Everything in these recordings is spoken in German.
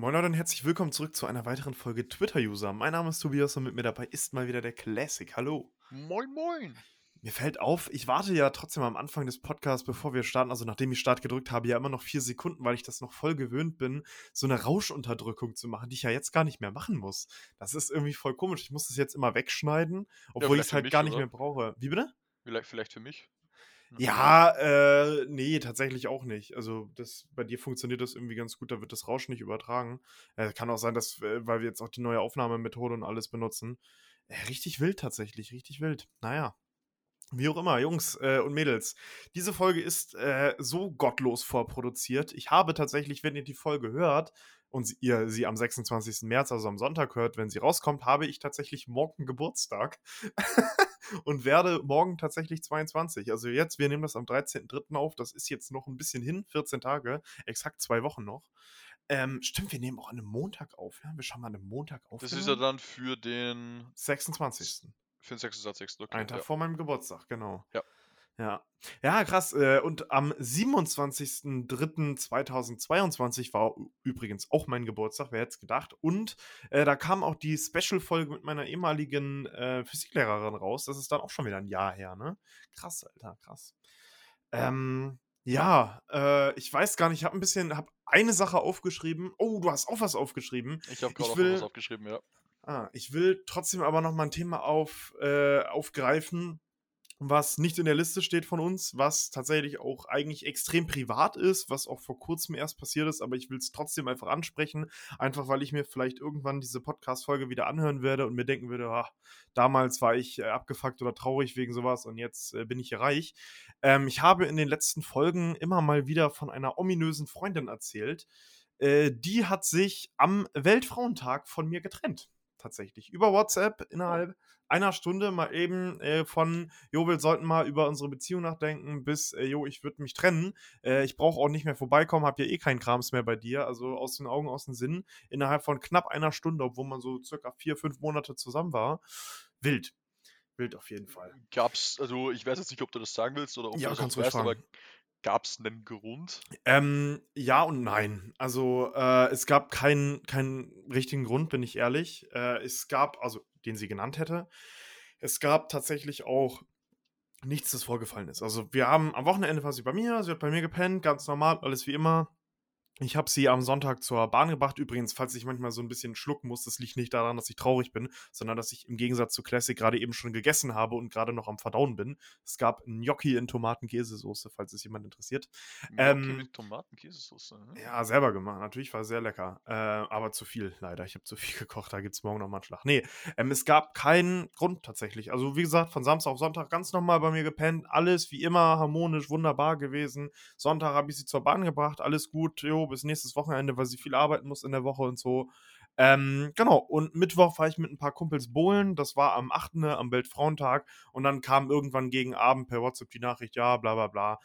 Moin Leute und herzlich willkommen zurück zu einer weiteren Folge Twitter-User. Mein Name ist Tobias und mit mir dabei ist mal wieder der Classic. Hallo. Moin, moin. Mir fällt auf, ich warte ja trotzdem am Anfang des Podcasts, bevor wir starten, also nachdem ich Start gedrückt habe, ja immer noch vier Sekunden, weil ich das noch voll gewöhnt bin, so eine Rauschenunterdrückung zu machen, die ich ja jetzt gar nicht mehr machen muss. Das ist irgendwie voll komisch. Ich muss das jetzt immer wegschneiden, obwohl ich es halt mich, gar nicht oder? mehr brauche. Wie bitte? Vielleicht, vielleicht für mich? Ja, äh, nee, tatsächlich auch nicht. Also, das, bei dir funktioniert das irgendwie ganz gut, da wird das Rauschen nicht übertragen. Äh, kann auch sein, dass, äh, weil wir jetzt auch die neue Aufnahmemethode und alles benutzen. Äh, richtig wild tatsächlich, richtig wild. Naja. Wie auch immer, Jungs äh, und Mädels. Diese Folge ist äh, so gottlos vorproduziert. Ich habe tatsächlich, wenn ihr die Folge hört und ihr sie am 26. März, also am Sonntag hört, wenn sie rauskommt, habe ich tatsächlich morgen Geburtstag. und werde morgen tatsächlich 22. Also jetzt, wir nehmen das am 13.03. auf. Das ist jetzt noch ein bisschen hin, 14 Tage, exakt zwei Wochen noch. Ähm, stimmt, wir nehmen auch an einem Montag auf. Ja? Wir schauen mal an einem Montag auf. Das ist ja dann für den, 26. für den 26. Okay, Ein Tag ja. vor meinem Geburtstag, genau. Ja. Ja, ja krass. Äh, und am 27.03.2022 war übrigens auch mein Geburtstag, wer hätte es gedacht. Und äh, da kam auch die Special-Folge mit meiner ehemaligen äh, Physiklehrerin raus. Das ist dann auch schon wieder ein Jahr her, ne? Krass, Alter, krass. Ähm, ja, äh, ich weiß gar nicht, ich habe ein bisschen, habe eine Sache aufgeschrieben. Oh, du hast auch was aufgeschrieben. Ich habe gerade auch will- was aufgeschrieben, ja. Ah, ich will trotzdem aber noch mal ein Thema auf, äh, aufgreifen, was nicht in der Liste steht von uns, was tatsächlich auch eigentlich extrem privat ist, was auch vor kurzem erst passiert ist, aber ich will es trotzdem einfach ansprechen, einfach weil ich mir vielleicht irgendwann diese Podcast-Folge wieder anhören werde und mir denken würde, ah, damals war ich äh, abgefuckt oder traurig wegen sowas und jetzt äh, bin ich hier reich. Ähm, ich habe in den letzten Folgen immer mal wieder von einer ominösen Freundin erzählt. Äh, die hat sich am Weltfrauentag von mir getrennt tatsächlich. Über WhatsApp innerhalb einer Stunde mal eben äh, von, jo, wir sollten mal über unsere Beziehung nachdenken, bis, äh, jo, ich würde mich trennen. Äh, ich brauche auch nicht mehr vorbeikommen, habe ja eh keinen Krams mehr bei dir. Also aus den Augen, aus den Sinn. Innerhalb von knapp einer Stunde, obwohl man so circa vier, fünf Monate zusammen war. Wild. Wild auf jeden Fall. Gab's, also ich weiß jetzt nicht, ob du das sagen willst oder ob Ja, du das weißt, aber fragen. gab's einen Grund? Ähm, ja und nein. Also, äh, es gab keinen keinen richtigen Grund, bin ich ehrlich. Äh, es gab, also, den sie genannt hätte. Es gab tatsächlich auch nichts, das vorgefallen ist. Also, wir haben am Wochenende war sie bei mir, sie hat bei mir gepennt, ganz normal, alles wie immer. Ich habe sie am Sonntag zur Bahn gebracht. Übrigens, falls ich manchmal so ein bisschen schlucken muss, das liegt nicht daran, dass ich traurig bin, sondern dass ich im Gegensatz zu Classic gerade eben schon gegessen habe und gerade noch am Verdauen bin. Es gab Gnocchi in Tomaten-Käsesoße, falls es jemand interessiert. Gnocchi Ähm, mit Tomatenkäsesauce. hm? Ja, selber gemacht. Natürlich war sehr lecker. Äh, aber zu viel, leider. Ich habe zu viel gekocht. Da gibt es morgen noch mal einen Schlag. Nee, ähm, es gab keinen Grund tatsächlich. Also, wie gesagt, von Samstag auf Sonntag ganz normal bei mir gepennt. Alles wie immer harmonisch, wunderbar gewesen. Sonntag habe ich sie zur Bahn gebracht. Alles gut. Jo, bis nächstes Wochenende, weil sie viel arbeiten muss in der Woche und so. Ähm, genau, und Mittwoch war ich mit ein paar Kumpels bowlen. Das war am 8. am Weltfrauentag. Und dann kam irgendwann gegen Abend per WhatsApp die Nachricht, ja, bla bla bla.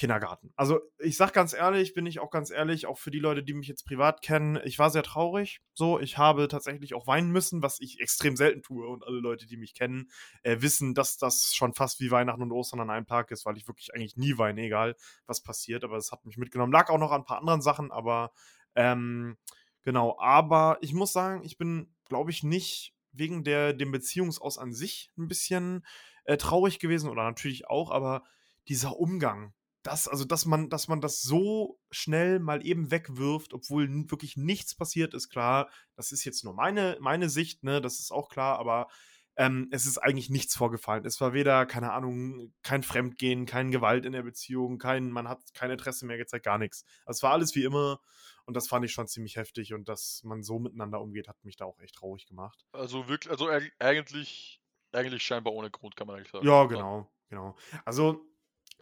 Kindergarten. Also, ich sag ganz ehrlich, bin ich auch ganz ehrlich, auch für die Leute, die mich jetzt privat kennen, ich war sehr traurig. So, ich habe tatsächlich auch weinen müssen, was ich extrem selten tue. Und alle Leute, die mich kennen, äh, wissen, dass das schon fast wie Weihnachten und Ostern an einem Tag ist, weil ich wirklich eigentlich nie weine, egal was passiert. Aber es hat mich mitgenommen. Lag auch noch an ein paar anderen Sachen, aber ähm, genau. Aber ich muss sagen, ich bin, glaube ich, nicht wegen der dem Beziehungsaus an sich ein bisschen äh, traurig gewesen oder natürlich auch, aber dieser Umgang, das, also dass man, dass man das so schnell mal eben wegwirft, obwohl wirklich nichts passiert ist, klar. Das ist jetzt nur meine, meine Sicht, ne, das ist auch klar, aber ähm, es ist eigentlich nichts vorgefallen. Es war weder, keine Ahnung, kein Fremdgehen, kein Gewalt in der Beziehung, kein, man hat kein Interesse mehr gezeigt, gar nichts. Also Es war alles wie immer und das fand ich schon ziemlich heftig und dass man so miteinander umgeht, hat mich da auch echt traurig gemacht. Also wirklich, also eig- eigentlich, eigentlich scheinbar ohne Grund, kann man eigentlich sagen. Ja, genau, genau. Also,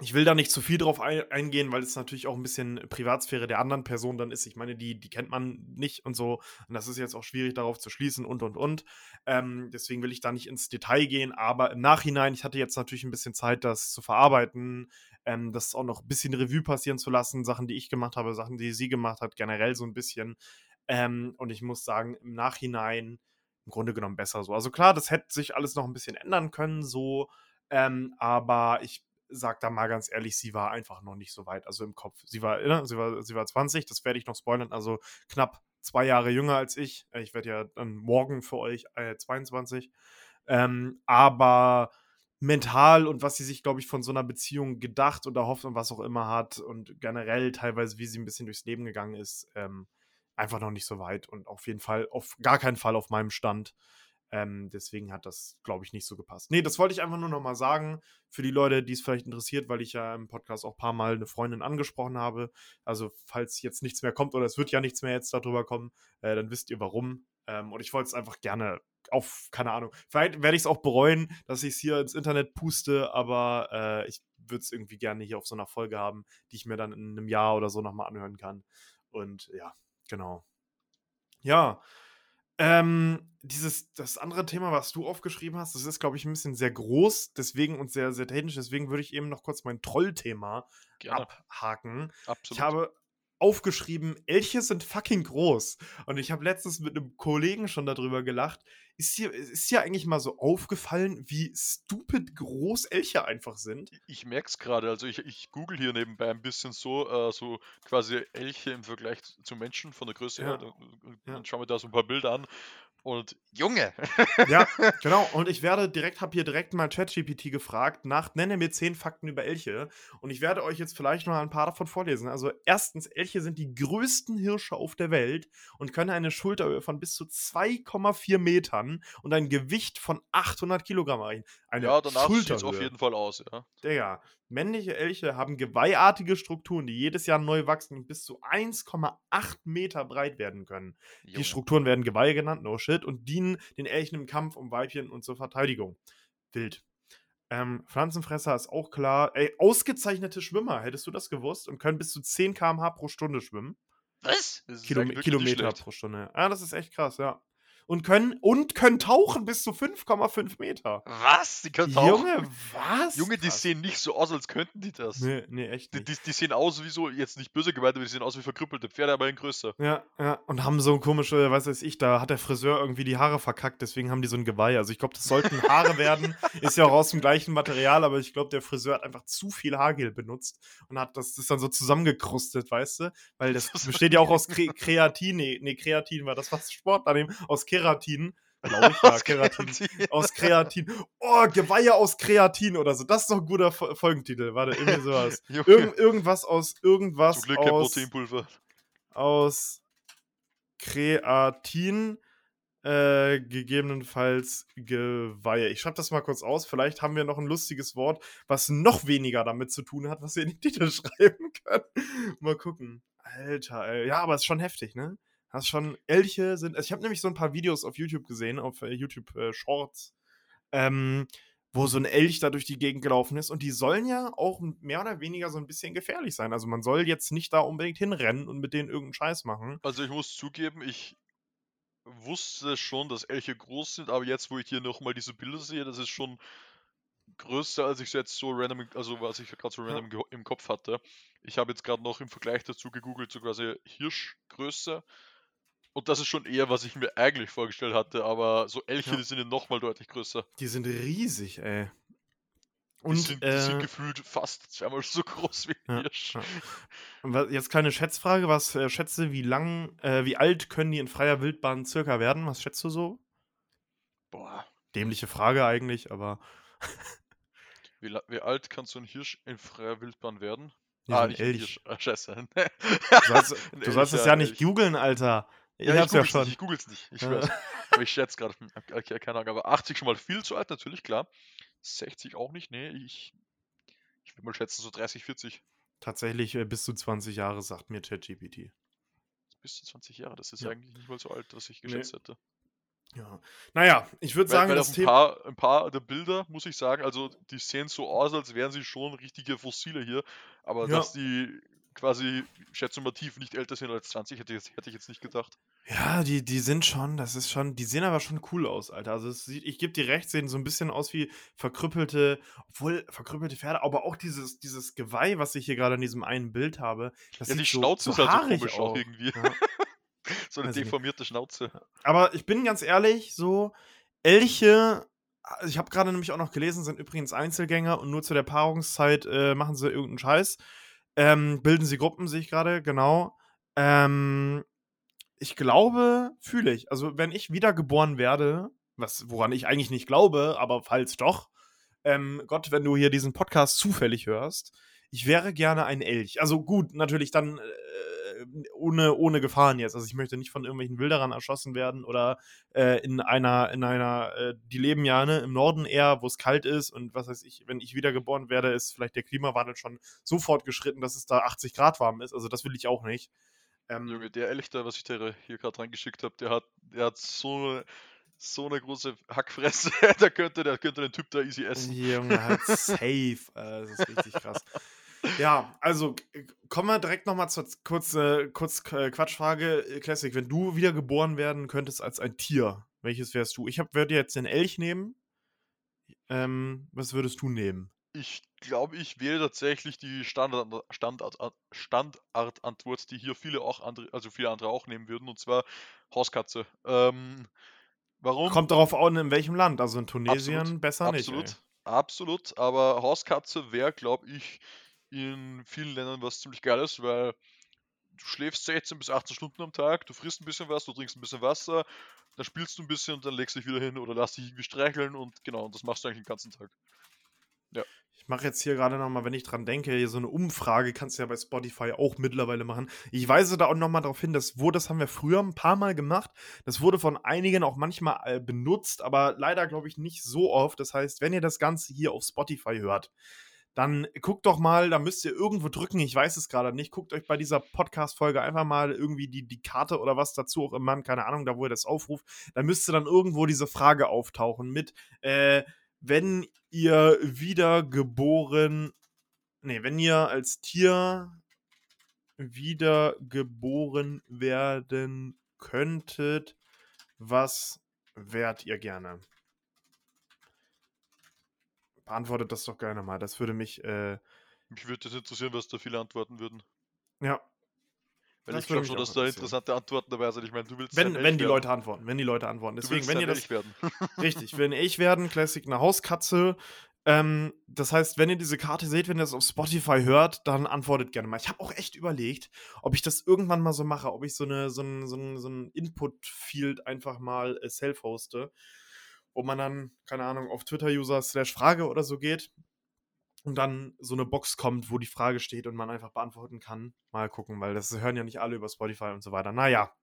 ich will da nicht zu viel drauf ein, eingehen, weil es natürlich auch ein bisschen Privatsphäre der anderen Person dann ist. Ich meine, die, die kennt man nicht und so. Und das ist jetzt auch schwierig darauf zu schließen und und und. Ähm, deswegen will ich da nicht ins Detail gehen. Aber im Nachhinein, ich hatte jetzt natürlich ein bisschen Zeit, das zu verarbeiten, ähm, das auch noch ein bisschen Revue passieren zu lassen. Sachen, die ich gemacht habe, Sachen, die sie gemacht hat, generell so ein bisschen. Ähm, und ich muss sagen, im Nachhinein im Grunde genommen besser so. Also klar, das hätte sich alles noch ein bisschen ändern können, so. Ähm, aber ich sag da mal ganz ehrlich, sie war einfach noch nicht so weit, also im Kopf. Sie war, ne, sie war, sie war 20, das werde ich noch spoilern, also knapp zwei Jahre jünger als ich. Äh, ich werde ja dann morgen für euch äh, 22. Ähm, aber mental und was sie sich, glaube ich, von so einer Beziehung gedacht oder hofft und was auch immer hat und generell teilweise, wie sie ein bisschen durchs Leben gegangen ist, ähm, einfach noch nicht so weit und auf jeden Fall, auf gar keinen Fall auf meinem Stand. Ähm, deswegen hat das, glaube ich, nicht so gepasst. Nee, das wollte ich einfach nur noch mal sagen für die Leute, die es vielleicht interessiert, weil ich ja im Podcast auch ein paar Mal eine Freundin angesprochen habe. Also, falls jetzt nichts mehr kommt oder es wird ja nichts mehr jetzt darüber kommen, äh, dann wisst ihr warum. Ähm, und ich wollte es einfach gerne auf, keine Ahnung, vielleicht werde ich es auch bereuen, dass ich es hier ins Internet puste, aber äh, ich würde es irgendwie gerne hier auf so einer Folge haben, die ich mir dann in einem Jahr oder so nochmal anhören kann. Und ja, genau. Ja, ähm, dieses, das andere Thema, was du aufgeschrieben hast, das ist, glaube ich, ein bisschen sehr groß, deswegen und sehr, sehr technisch. Deswegen würde ich eben noch kurz mein Trollthema abhaken. Absolut. Ich habe aufgeschrieben, Elche sind fucking groß. Und ich habe letztens mit einem Kollegen schon darüber gelacht. Ist dir, ist dir eigentlich mal so aufgefallen, wie stupid groß Elche einfach sind? Ich merke es gerade. Also ich, ich google hier nebenbei ein bisschen so, äh, so quasi Elche im Vergleich zu Menschen von der Größe ja. her. Dann, dann ja. schauen wir da so ein paar Bilder an. Und Junge! ja, genau. Und ich werde direkt, habe hier direkt mal ChatGPT gefragt nach, nenne mir zehn Fakten über Elche. Und ich werde euch jetzt vielleicht noch ein paar davon vorlesen. Also erstens, Elche sind die größten Hirsche auf der Welt und können eine Schulterhöhe von bis zu 2,4 Metern und ein Gewicht von 800 Kilogramm erreichen. Eine ja, danach sieht es auf jeden Fall aus, ja. Digga, männliche Elche haben geweihartige Strukturen, die jedes Jahr neu wachsen und bis zu 1,8 Meter breit werden können. Junge. Die Strukturen werden Geweihe genannt, no shit, und dienen den Elchen im Kampf um Weibchen und zur Verteidigung. Wild. Ähm, Pflanzenfresser ist auch klar. Ey, ausgezeichnete Schwimmer, hättest du das gewusst? Und können bis zu 10 km/h pro Stunde schwimmen. Was? Kilom Kilometer pro Stunde. Ja, das ist echt krass, ja und können, und können tauchen bis zu 5,5 Meter. Was? Die können tauchen? Junge, was? Junge, die Krass. sehen nicht so aus, als könnten die das. Nee, nee, echt nicht. Die, die, die sehen aus wie so, jetzt nicht böse gemeint, aber die sehen aus wie verkrüppelte Pferde, aber in größer. Ja, ja. Und haben so komische, was weiß ich, da hat der Friseur irgendwie die Haare verkackt, deswegen haben die so ein Geweih. Also ich glaube, das sollten Haare werden. Ist ja auch aus dem gleichen Material, aber ich glaube, der Friseur hat einfach zu viel Haargel benutzt und hat das, das dann so zusammengekrustet, weißt du? Weil das besteht ja auch aus Kre Kreatin, nee, nee, Kreatin war das, was Sport daneben, aus Keratin glaube ich, aus Kreatin. Kreatin. Aus Kreatin. Oh, Geweihe aus Kreatin oder so. Das ist doch ein guter Folgentitel. Warte, irgendwie sowas. Irgend, irgendwas aus irgendwas Zum Glück aus, Proteinpulver. Aus Kreatin. Äh, gegebenenfalls Geweihe. Ich schreibe das mal kurz aus. Vielleicht haben wir noch ein lustiges Wort, was noch weniger damit zu tun hat, was wir in den Titel schreiben können. mal gucken. Alter, ey. ja, aber es ist schon heftig, ne? Hast schon, Elche sind, also ich habe nämlich so ein paar Videos auf YouTube gesehen, auf äh, YouTube äh, Shorts, ähm, wo so ein Elch da durch die Gegend gelaufen ist. Und die sollen ja auch mehr oder weniger so ein bisschen gefährlich sein. Also man soll jetzt nicht da unbedingt hinrennen und mit denen irgendeinen Scheiß machen. Also ich muss zugeben, ich wusste schon, dass Elche groß sind, aber jetzt, wo ich hier nochmal diese Bilder sehe, das ist schon größer, als ich es jetzt so random, also was ich gerade so random ja. im Kopf hatte. Ich habe jetzt gerade noch im Vergleich dazu gegoogelt, so quasi Hirschgröße. Und das ist schon eher, was ich mir eigentlich vorgestellt hatte, aber so Elche, ja. die sind ja nochmal deutlich größer. Die sind riesig, ey. Und, die, sind, die sind äh, gefühlt fast zweimal so groß wie ein ja, Hirsch. Ja. Jetzt kleine Schätzfrage, was äh, schätze, wie lang, äh, wie alt können die in freier Wildbahn circa werden? Was schätzt du so? Boah. Dämliche Frage eigentlich, aber. wie, wie, alt kann so ein Hirsch in freier Wildbahn werden? Ja, ah, nicht Elch. Hirsch. Ah, scheiße. du sollst, du sollst es ja nicht googeln, Alter. Ich ja, hab's ja schon. Nicht, ich google's nicht. Ich, ja. aber ich schätze gerade, okay, keine Ahnung, aber 80 schon mal viel zu alt, natürlich, klar. 60 auch nicht, nee, ich, ich würde mal schätzen, so 30, 40. Tatsächlich äh, bis zu 20 Jahre, sagt mir ChatGPT. Bis zu 20 Jahre, das ist ja. eigentlich nicht mal so alt, was ich geschätzt nee. hätte. Ja. Naja, ich würde sagen, weil das ein Thema. Paar, ein paar der Bilder, muss ich sagen, also die sehen so aus, als wären sie schon richtige Fossile hier. Aber ja. dass die quasi schätzumativ nicht älter sind als 20, hätte, hätte ich jetzt nicht gedacht. Ja, die, die sind schon, das ist schon, die sehen aber schon cool aus, Alter. Also sieht, ich gebe dir recht, sehen so ein bisschen aus wie verkrüppelte, obwohl verkrüppelte Pferde, aber auch dieses, dieses Geweih, was ich hier gerade in diesem einen Bild habe. Das ja, die Schnauze so, ist halt so komisch auch irgendwie. Ja. so eine also deformierte Schnauze. Aber ich bin ganz ehrlich, so Elche ich habe gerade nämlich auch noch gelesen, sind übrigens Einzelgänger und nur zu der Paarungszeit äh, machen sie irgendeinen Scheiß. Ähm, bilden sie Gruppen, sehe ich gerade, genau. Ähm, ich glaube, fühle ich. Also, wenn ich wiedergeboren werde, was, woran ich eigentlich nicht glaube, aber falls doch, ähm, Gott, wenn du hier diesen Podcast zufällig hörst, ich wäre gerne ein Elch. Also gut, natürlich dann äh, ohne, ohne Gefahren jetzt. Also ich möchte nicht von irgendwelchen Wilderern erschossen werden oder äh, in einer, in einer, äh, die leben ja ne, im Norden eher, wo es kalt ist und was weiß ich, wenn ich wiedergeboren werde, ist vielleicht der Klimawandel schon so fortgeschritten, dass es da 80 Grad warm ist. Also das will ich auch nicht. Ähm, Junge, der Elch da, was ich dir hier gerade reingeschickt habe, der hat, der hat so so eine große Hackfresse, da könnte, der könnte den Typ da easy essen. Junge, halt safe. Äh, das ist richtig krass. Ja, also kommen wir direkt nochmal zur kurz, äh, kurz äh, Quatschfrage. Äh, Classic, wenn du wieder geboren werden könntest als ein Tier, welches wärst du? Ich würde jetzt den Elch nehmen. Ähm, was würdest du nehmen? Ich glaube, ich wähle tatsächlich die Standard, Standard, Standardantwort, die hier viele auch andere, also viele andere auch nehmen würden, und zwar Hauskatze. Ähm, warum? Kommt darauf an, in welchem Land. Also in Tunesien absolut, besser absolut, nicht. Absolut, absolut. Aber Hauskatze wäre, glaube ich, in vielen Ländern was ziemlich Geiles, weil du schläfst 16 bis 18 Stunden am Tag, du frisst ein bisschen was, du trinkst ein bisschen Wasser, dann spielst du ein bisschen und dann legst du dich wieder hin oder lass dich irgendwie streicheln und genau, und das machst du eigentlich den ganzen Tag. Ja. Ich mache jetzt hier gerade nochmal, wenn ich dran denke, hier so eine Umfrage kannst du ja bei Spotify auch mittlerweile machen. Ich weise da auch nochmal darauf hin, das wurde, das haben wir früher ein paar Mal gemacht. Das wurde von einigen auch manchmal äh, benutzt, aber leider glaube ich nicht so oft. Das heißt, wenn ihr das Ganze hier auf Spotify hört, dann guckt doch mal, da müsst ihr irgendwo drücken, ich weiß es gerade nicht, guckt euch bei dieser Podcast-Folge einfach mal irgendwie die, die Karte oder was dazu auch immer, keine Ahnung, da wo ihr das aufruft, da müsste dann irgendwo diese Frage auftauchen mit, äh, wenn ihr wiedergeboren, nee, wenn ihr als Tier wiedergeboren werden könntet, was wärt ihr gerne? Beantwortet das doch gerne mal. Das würde mich. Äh, mich würde das interessieren, was da viele antworten würden. Ja. Weil das ich glaube schon, dass da interessante Antworten dabei sind. Ich meine, du willst. Wenn, wenn die werden. Leute antworten, wenn die Leute antworten. Deswegen, wenn ihr das. Werden. richtig, wenn ich werden, Classic eine Hauskatze. Ähm, das heißt, wenn ihr diese Karte seht, wenn ihr das auf Spotify hört, dann antwortet gerne mal. Ich habe auch echt überlegt, ob ich das irgendwann mal so mache, ob ich so, eine, so ein, so ein, so ein Input-Field einfach mal äh, self-hoste wo man dann, keine Ahnung, auf Twitter-User slash Frage oder so geht und dann so eine Box kommt, wo die Frage steht und man einfach beantworten kann. Mal gucken, weil das hören ja nicht alle über Spotify und so weiter. Naja,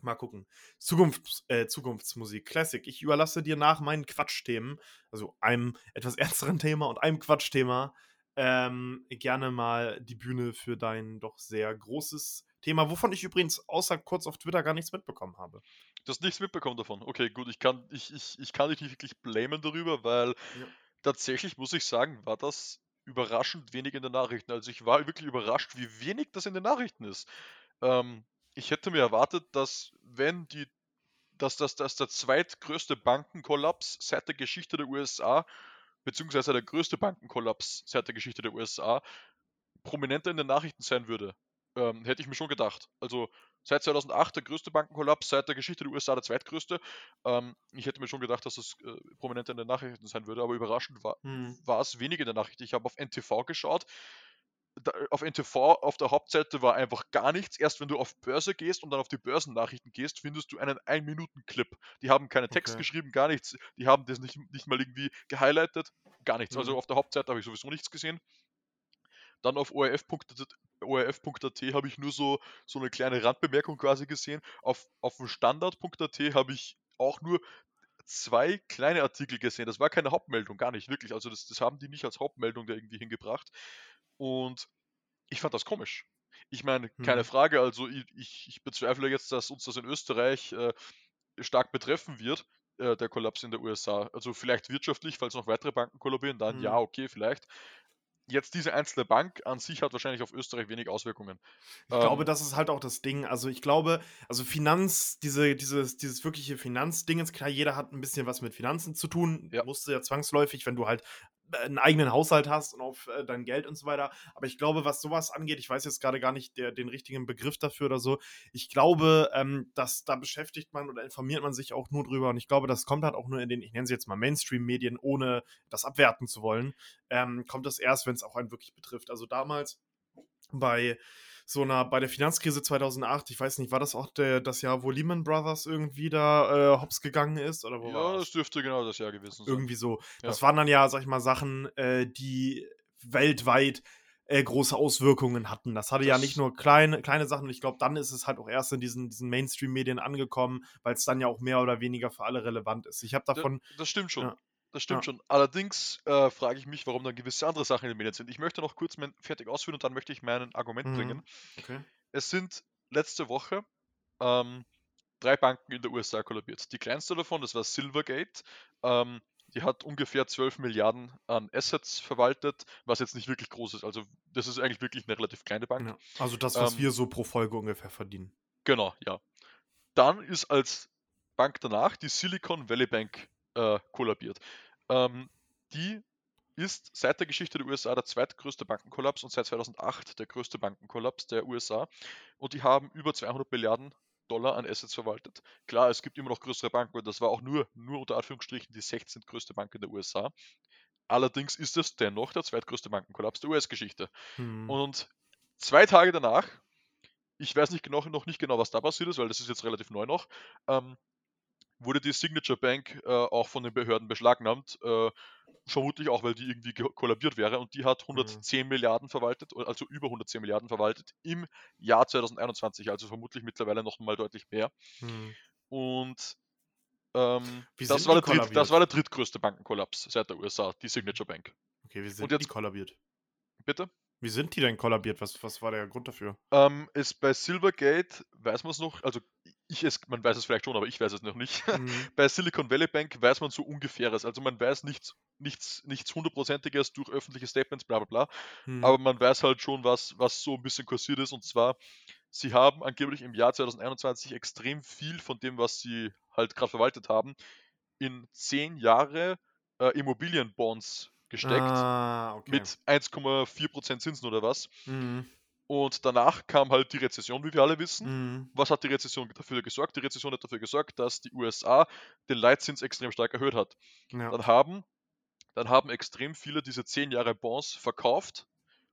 mal gucken. Zukunfts, äh, Zukunftsmusik, Classic. Ich überlasse dir nach meinen Quatschthemen, also einem etwas ernsteren Thema und einem Quatschthema, ähm, gerne mal die Bühne für dein doch sehr großes Thema, wovon ich übrigens außer kurz auf Twitter gar nichts mitbekommen habe. Du hast nichts mitbekommen davon. Okay, gut, ich kann, ich, ich, ich kann dich nicht wirklich blamen darüber, weil ja. tatsächlich muss ich sagen, war das überraschend wenig in den Nachrichten. Also ich war wirklich überrascht, wie wenig das in den Nachrichten ist. Ähm, ich hätte mir erwartet, dass wenn die, dass, dass, dass der zweitgrößte Bankenkollaps seit der Geschichte der USA, beziehungsweise der größte Bankenkollaps seit der Geschichte der USA, prominenter in den Nachrichten sein würde. Ähm, hätte ich mir schon gedacht. Also seit 2008 der größte Bankenkollaps, seit der Geschichte der USA der zweitgrößte. Ähm, ich hätte mir schon gedacht, dass das äh, prominenter in den Nachrichten sein würde, aber überraschend war, hm. war es wenig in der Nachricht. Ich habe auf NTV geschaut. Da, auf NTV auf der Hauptseite war einfach gar nichts. Erst wenn du auf Börse gehst und dann auf die Börsennachrichten gehst, findest du einen 1-Minuten-Clip. Die haben keinen Text okay. geschrieben, gar nichts. Die haben das nicht, nicht mal irgendwie gehighlightet, gar nichts. Also hm. Also auf der Hauptseite habe ich sowieso nichts gesehen. Dann auf orf.at orf habe ich nur so, so eine kleine Randbemerkung quasi gesehen. Auf, auf dem Standard.at habe ich auch nur zwei kleine Artikel gesehen. Das war keine Hauptmeldung, gar nicht, wirklich. Also das, das haben die nicht als Hauptmeldung da irgendwie hingebracht. Und ich fand das komisch. Ich meine, keine hm. Frage, also ich, ich, ich, bezweifle jetzt, dass uns das in Österreich äh, stark betreffen wird, äh, der Kollaps in der USA. Also vielleicht wirtschaftlich, falls noch weitere Banken kollabieren, dann hm. ja, okay, vielleicht jetzt diese einzelne Bank an sich hat wahrscheinlich auf Österreich wenig Auswirkungen. Ich ähm, glaube, das ist halt auch das Ding. Also ich glaube, also Finanz, diese, dieses, dieses wirkliche Finanzding ist klar, jeder hat ein bisschen was mit Finanzen zu tun. Ja. Musste ja zwangsläufig, wenn du halt einen eigenen Haushalt hast und auf äh, dein Geld und so weiter. Aber ich glaube, was sowas angeht, ich weiß jetzt gerade gar nicht der, den richtigen Begriff dafür oder so. Ich glaube, ähm, dass da beschäftigt man oder informiert man sich auch nur drüber. Und ich glaube, das kommt halt auch nur in den, ich nenne sie jetzt mal Mainstream-Medien, ohne das abwerten zu wollen. Ähm, kommt das erst, wenn es auch einen wirklich betrifft. Also damals bei so einer, bei der Finanzkrise 2008, ich weiß nicht, war das auch der, das Jahr, wo Lehman Brothers irgendwie da äh, hops gegangen ist? Oder wo Ja, war das das? dürfte genau das Jahr gewesen sein. Irgendwie so. Ja. Das waren dann ja, sag ich mal, Sachen, äh, die weltweit äh, große Auswirkungen hatten. Das hatte ja Das- nicht nur kleine, kleine Sachen. Und ich glaube, dann ist es halt auch erst in diesen, diesen Mainstream-Medien angekommen, weil es dann ja auch mehr oder weniger für alle relevant ist. Ich habe Da- davon. Das stimmt schon. Ja. Das stimmt Ja. schon. Allerdings äh, frage ich mich, warum dann gewisse andere Sachen in den Medien sind. Ich möchte noch kurz mein, fertig ausführen und dann möchte ich mein Argument Mhm. bringen. Okay. Es sind letzte Woche ähm, drei Banken in der USA kollabiert. Die kleinste davon, das war Silvergate. Ähm, die hat ungefähr 12 Milliarden an Assets verwaltet, was jetzt nicht wirklich groß ist. Also das ist eigentlich wirklich eine relativ kleine Bank. Ja. Also das, was Ähm, wir so pro Folge ungefähr verdienen. Genau, ja. Dann ist als Bank danach die Silicon Valley Bank äh, kollabiert. Ähm, die ist seit der Geschichte der USA der zweitgrößte Bankenkollaps und seit 2008 der größte Bankenkollaps der USA. Und die haben über 200 Milliarden Dollar an Assets verwaltet. Klar, es gibt immer noch größere Banken und das war auch nur, nur unter Anführungsstrichen die 16. größte Bank in der USA. Allerdings ist es dennoch der zweitgrößte Bankenkollaps der US-Geschichte. Hm. Und zwei Tage danach, ich weiß nicht genau, noch nicht genau, was da passiert ist, weil das ist jetzt relativ neu noch, ähm, wurde die Signature Bank äh, auch von den Behörden beschlagnahmt. Äh, vermutlich auch, weil die irgendwie ge- kollabiert wäre. Und die hat 110 Milliarden verwaltet, also über 110 Milliarden verwaltet im Jahr 2021. Also vermutlich mittlerweile noch mal deutlich mehr. Hm. Und ähm, das, war dritt, das war der drittgrößte Bankenkollaps seit der USA, die Signature Bank. Okay, wie sind jetzt- die kollabiert? Bitte? Wie sind die denn kollabiert? Was, was war der Grund dafür? Ähm, ist bei Silvergate, weiß man es noch, also ich es, man weiß es vielleicht schon, aber ich weiß es noch nicht. Hm. bei Silicon Valley Bank weiß man so ungefähres. Also man weiß nichts, nichts, nichts hundertprozentiges durch öffentliche Statements, bla bla bla. Hm. Aber man weiß halt schon, was, was so ein bisschen kursiert ist. Und zwar, sie haben angeblich im Jahr 2021 extrem viel von dem, was sie halt gerade verwaltet haben, in zehn Jahre äh, Immobilienbonds gesteckt. Ah, okay. Mit 1,4% Zinsen oder was. Hm. Und danach kam halt die Rezession, wie wir alle wissen. Hm. Was hat die Rezession dafür gesorgt? Die Rezession hat dafür gesorgt, dass die USA den Leitzins extrem stark erhöht hat. Ja. Dann haben, dann haben extrem viele diese 10 Jahre Bonds verkauft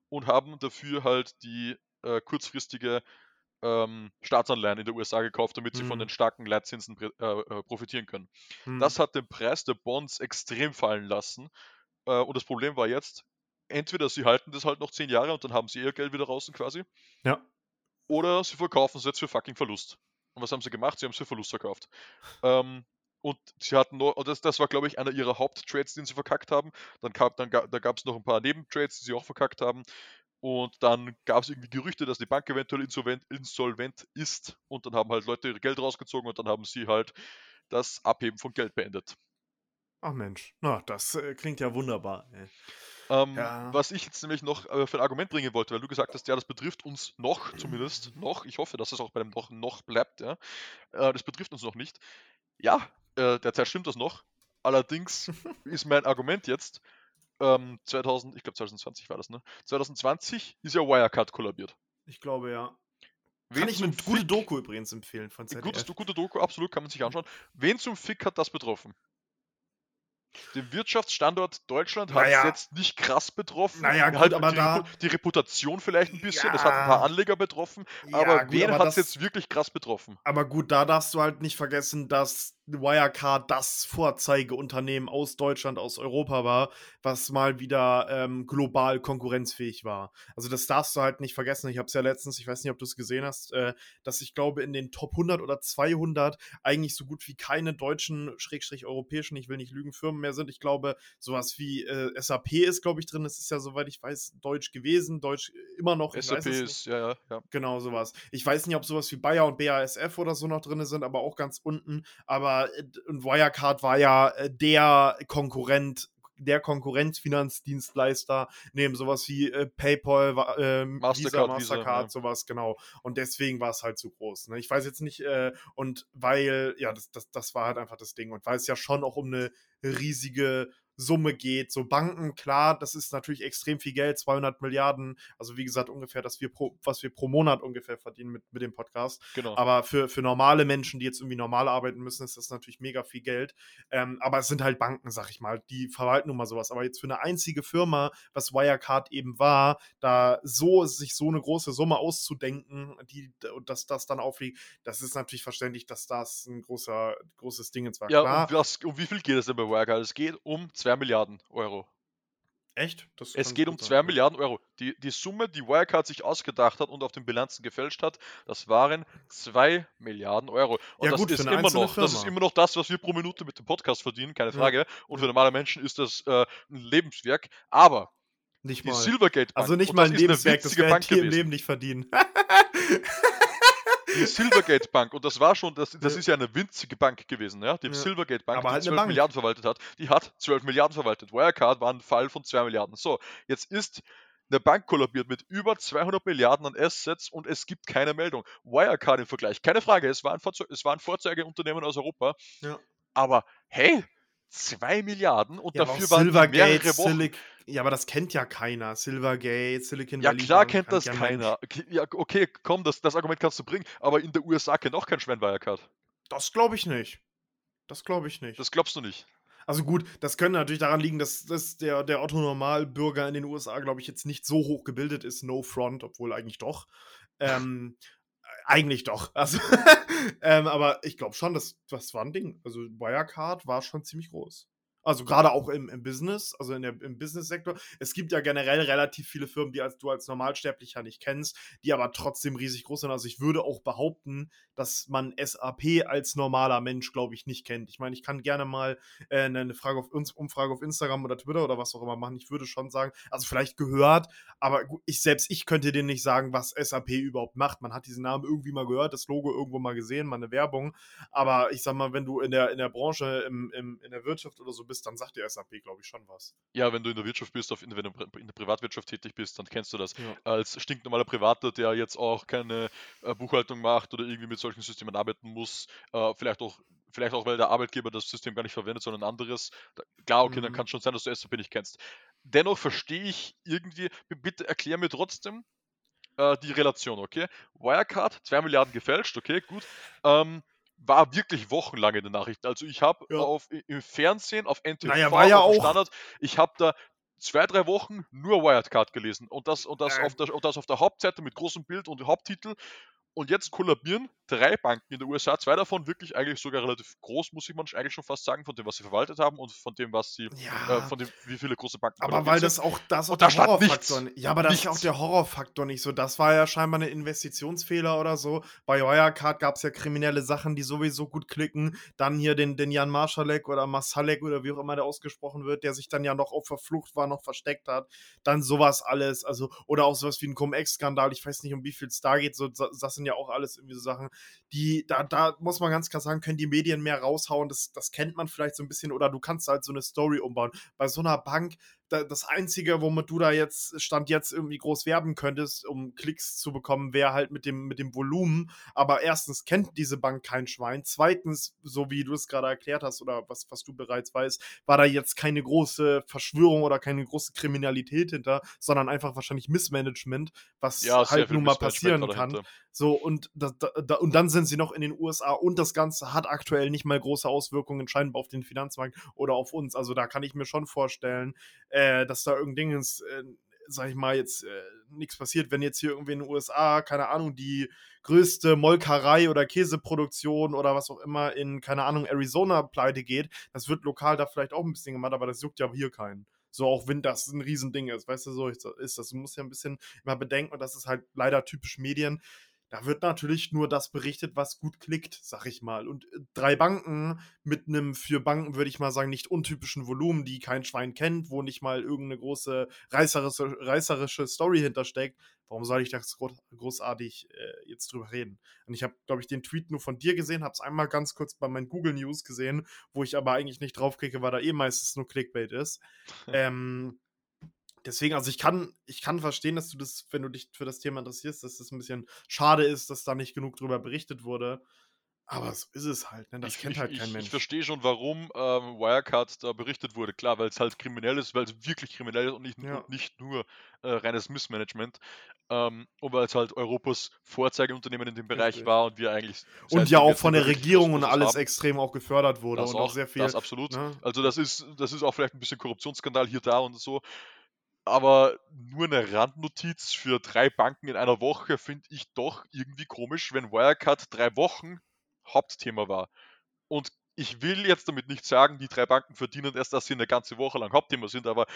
und haben dafür halt die äh, kurzfristige ähm, Staatsanleihen in der USA gekauft, damit sie von Mhm. den starken Leitzinsen äh, äh, profitieren können. Hm. Das hat den Preis der Bonds extrem fallen lassen. Äh, und das Problem war jetzt, entweder sie halten das halt noch 10 Jahre und dann haben sie ihr Geld wieder draußen quasi, Ja. oder sie verkaufen es jetzt für fucking Verlust. Und was haben sie gemacht? Sie haben es für Verlust verkauft. Ähm, und sie hatten nur, und das, das war, glaube ich, einer ihrer Haupttrades, den sie verkackt haben. Dann gab dann, da gab es noch ein paar Nebentrades, die sie auch verkackt haben. Und dann gab es irgendwie Gerüchte, dass die Bank eventuell insolvent, insolvent ist. Und dann haben halt Leute ihr Geld rausgezogen und dann haben sie halt das Abheben von Geld beendet. Ach Mensch, na, das äh, klingt ja wunderbar. ey. Ähm, Ja. Was ich jetzt nämlich noch äh, für ein Argument bringen wollte, weil du gesagt hast, ja, das betrifft uns noch, zumindest noch. Ich hoffe, dass es auch bei dem noch, noch bleibt. Ja. Äh, das betrifft uns noch nicht. Ja, äh, derzeit stimmt das noch. Allerdings ist mein Argument jetzt, ähm, 2000, ich glaube 2020 war das, ne? 2020 ist ja Wirecard kollabiert. Ich glaube ja. Wen Kann ich eine gute Fick- Doku übrigens empfehlen von ZDF. Gutes, gute Doku, absolut, kann man sich anschauen. Wen zum Fick hat das betroffen? Den Wirtschaftsstandort Deutschland hat es Naja. jetzt nicht krass betroffen. Naja, gut, halt aber die, da- die Reputation vielleicht ein bisschen. Es hat ein paar Ja. Anleger betroffen. Ja, aber gut, wen hat es das- jetzt wirklich krass betroffen? Aber gut, da darfst du halt nicht vergessen, dass Wirecard das Vorzeigeunternehmen aus Deutschland, aus Europa war, was mal wieder ähm, global konkurrenzfähig war. Also das darfst du halt nicht vergessen. Ich habe es ja letztens, ich weiß nicht, ob du es gesehen hast, äh, dass ich glaube, in den Top 100 oder 200 eigentlich so gut wie keine deutschen, schrägstrich europäischen, ich will nicht lügen, Firmen mehr sind. Ich glaube, sowas wie äh, SAP ist, glaube ich, drin. Es ist ja, soweit ich weiß, deutsch gewesen, deutsch immer noch. SAP ist, ja, ja, ja. Genau, sowas. Ich weiß nicht, ob sowas wie Bayer und BASF oder so noch drin sind, aber auch ganz unten. Aber äh, und Wirecard war ja äh, der Konkurrent, der Konkurrenzfinanzdienstleister neben sowas wie äh, PayPal, Visa, Mastercard, Visa, Mastercard, ja. sowas, genau. Und deswegen war es halt so groß. Ne? Ich weiß jetzt nicht, äh, und weil, ja, das, das, das war halt einfach das Ding. Und weil es ja schon auch um eine riesige Summe geht. So Banken, klar, das ist natürlich extrem viel Geld, 200 Milliarden. Also wie gesagt, ungefähr, dass wir pro, was wir pro Monat ungefähr verdienen mit, mit dem Podcast. Genau. Aber für, für normale Menschen, die jetzt irgendwie normal arbeiten müssen, ist das natürlich mega viel Geld. Ähm, aber es sind halt Banken, sag ich mal, die verwalten nun mal sowas. Aber jetzt für eine einzige Firma, was Wirecard eben war, da so sich so eine große Summe auszudenken, die, und dass das dann aufliegt, das ist natürlich verständlich, dass das ein großer, großes Ding ist. War ja, klar. und was, um wie viel geht es denn bei Wirecard? Es geht um 2 Milliarden Euro. Echt? Das Es geht um gut 2 sein. Milliarden Euro. Die, die Summe, die Wirecard sich ausgedacht hat und auf den Bilanzen gefälscht hat, das waren 2 Milliarden Euro. Und Ja das gut, ist immer noch, das ist immer noch das, was wir pro Minute mit dem Podcast verdienen, keine Ja, Frage. Und für ja. normale Menschen ist das äh, ein Lebenswerk. Aber Nicht die mal. Silvergate Bank, Also nicht mal ein Lebenswerk, das werden die im. Leben nicht verdienen. Die Silvergate Bank, und das war schon, das, das ist ja eine winzige Bank gewesen, ja? Die Ja. Silvergate Bank, Aber die halt eine 12 Bank. Milliarden verwaltet hat, die hat 12 Milliarden verwaltet. Wirecard war ein Fall von 2 Milliarden. So, jetzt ist eine Bank kollabiert mit über 200 Milliarden an Assets und es gibt keine Meldung. Wirecard im Vergleich, keine Frage, es war ein, Vorze es war ein Vorzeigeunternehmen aus Europa, Ja. aber hey, 2 Milliarden und Ja, dafür waren Silvergate, mehrere Wochen. Silic ja, aber das kennt ja keiner. Silvergate, Silicon Ja, Valley klar Bank, kennt das ja Mensch. keiner. Okay, Ja, okay, komm, das, das Argument kannst du bringen, aber in der USA kennt auch kein Schwein Wirecard. Das glaube ich nicht. Das glaube ich nicht. Das glaubst du nicht. Also gut, das könnte natürlich daran liegen, dass, dass der, der Otto-Normalbürger in den USA, glaube ich, jetzt nicht so hoch gebildet ist, no front, obwohl eigentlich doch. Ähm, eigentlich doch. Also, ähm, aber ich glaube schon, das, das war ein Ding. Also Wirecard war schon ziemlich groß. Also gerade auch im, im Business, also in der, im Business-Sektor. Es gibt ja generell relativ viele Firmen, die als, du als Normalsterblicher nicht kennst, die aber trotzdem riesig groß sind. Also ich würde auch behaupten, dass man SAP als normaler Mensch, glaube ich, nicht kennt. Ich meine, ich kann gerne mal äh, eine Frage auf Umfrage auf Instagram oder Twitter oder was auch immer machen. Ich würde schon sagen, also vielleicht gehört, aber ich selbst, ich könnte dir nicht sagen, was SAP überhaupt macht. Man hat diesen Namen irgendwie mal gehört, das Logo irgendwo mal gesehen, mal eine Werbung. Aber ich sag mal, wenn du in der, in der Branche, im, im, in der Wirtschaft oder so bist, dann sagt dir SAP, glaube ich, schon was. Ja, wenn du in der Wirtschaft bist, auf, in, wenn du in der Privatwirtschaft tätig bist, dann kennst du das. Ja. Als stinknormaler Privater, der jetzt auch keine äh, Buchhaltung macht oder irgendwie mit solchen Systemen arbeiten muss, äh, vielleicht auch vielleicht auch, weil der Arbeitgeber das System gar nicht verwendet, sondern ein anderes. Klar, okay, dann Mhm. kann es schon sein, dass du SAP nicht kennst. Dennoch verstehe ich irgendwie, bitte erklär mir trotzdem äh, die Relation, okay? Wirecard, 2 Milliarden gefälscht, okay, gut. Ähm, war wirklich wochenlang in den Nachrichten. Also ich habe Ja. auf im Fernsehen, auf NTV, Naja, war ja auf auch- Standard, ich habe da zwei, drei Wochen nur Wirecard gelesen und das, und das, Äh. auf, der, und das auf der Hauptseite mit großem Bild und Haupttitel. Und jetzt kollabieren drei Banken in den USA, zwei davon wirklich eigentlich sogar relativ groß, muss ich man eigentlich schon fast sagen, von dem, was sie verwaltet haben und von dem, was sie, Ja. äh, von dem, wie viele große Banken Aber weil das auch, das auch Und der Horrorfaktor nichts. Ja, aber das ist ja auch Nichts. der Horrorfaktor nicht so. Das war ja scheinbar eine Investitionsfehler oder so. Bei Wirecard gab es ja kriminelle Sachen, die sowieso gut klicken. Dann hier den, den Jan Marschalek oder Masalek oder wie auch immer der ausgesprochen wird, der sich dann ja noch auf der Flucht war, noch versteckt hat. Dann sowas alles. Also, oder auch sowas wie ein Cum-Ex-Skandal. Ich weiß nicht, um wie viel es da geht. So, das sind ja auch alles irgendwie so Sachen, die, da, da muss man ganz klar sagen, können die Medien mehr raushauen. Das, das kennt man vielleicht so ein bisschen. Oder du kannst halt so eine Story umbauen. Bei so einer Bank, das Einzige, womit du da jetzt, Stand jetzt irgendwie groß werben könntest, um Klicks zu bekommen, wäre halt mit dem, mit dem Volumen. Aber erstens kennt diese Bank kein Schwein. Zweitens, so wie du es gerade erklärt hast oder was, was du bereits weißt, war da jetzt keine große Verschwörung oder keine große Kriminalität hinter, sondern einfach wahrscheinlich Missmanagement, was ja, halt nun mal passieren kann. dahinter. So, und, da, da, und dann sind sie noch in den USA und das Ganze hat aktuell nicht mal große Auswirkungen scheinbar auf den Finanzmarkt oder auf uns. Also da kann ich mir schon vorstellen, äh, dass da irgendein, äh, sag ich mal, jetzt äh, nichts passiert, wenn jetzt hier irgendwie in den USA, keine Ahnung, die größte Molkerei oder Käseproduktion oder was auch immer in, keine Ahnung, Arizona pleite geht. Das wird lokal da vielleicht auch ein bisschen gemacht, aber das juckt ja hier keinen. So, auch wenn das ein Riesending ist, weißt du, so ist das. Du musst ja ein bisschen immer bedenken, und das ist halt leider typisch Medien. Da wird natürlich nur das berichtet, was gut klickt, sag ich mal. Und äh, drei Banken mit einem für Banken, würde ich mal sagen, nicht untypischen Volumen, die kein Schwein kennt, wo nicht mal irgendeine große reißerische, reißerische Story hintersteckt. Warum soll ich das gro großartig äh, jetzt drüber reden? Und ich habe, glaube ich, den Tweet nur von dir gesehen, habe es einmal ganz kurz bei meinen Google News gesehen, wo ich aber eigentlich nicht draufklicke, weil da eh meistens nur Clickbait ist. ähm, Deswegen, also ich kann, ich kann verstehen, dass du das, wenn du dich für das Thema interessierst, dass das ein bisschen schade ist, dass da nicht genug drüber berichtet wurde. Aber so ist es halt, ne? Das Ich, kennt ich, halt kein ich, ich Mensch. verstehe schon, warum ähm, Wirecard da berichtet wurde. Klar, weil es halt kriminell ist, weil es wirklich kriminell ist und nicht, Ja. und nicht nur äh, reines Missmanagement. Ähm, und weil es halt Europas Vorzeigeunternehmen in dem Bereich Richtig. war und wir eigentlich. Und ja auch von der Regierung und alles haben. extrem auch gefördert wurde Das und auch auch, sehr viel. das absolut. Ne? Also das ist, das ist auch vielleicht ein bisschen Korruptionsskandal hier, da und so. Aber nur eine Randnotiz für drei Banken in einer Woche finde ich doch irgendwie komisch, wenn Wirecard drei Wochen Hauptthema war. Und ich will jetzt damit nicht sagen, die drei Banken verdienen erst, dass sie eine ganze Woche lang Hauptthema sind, aber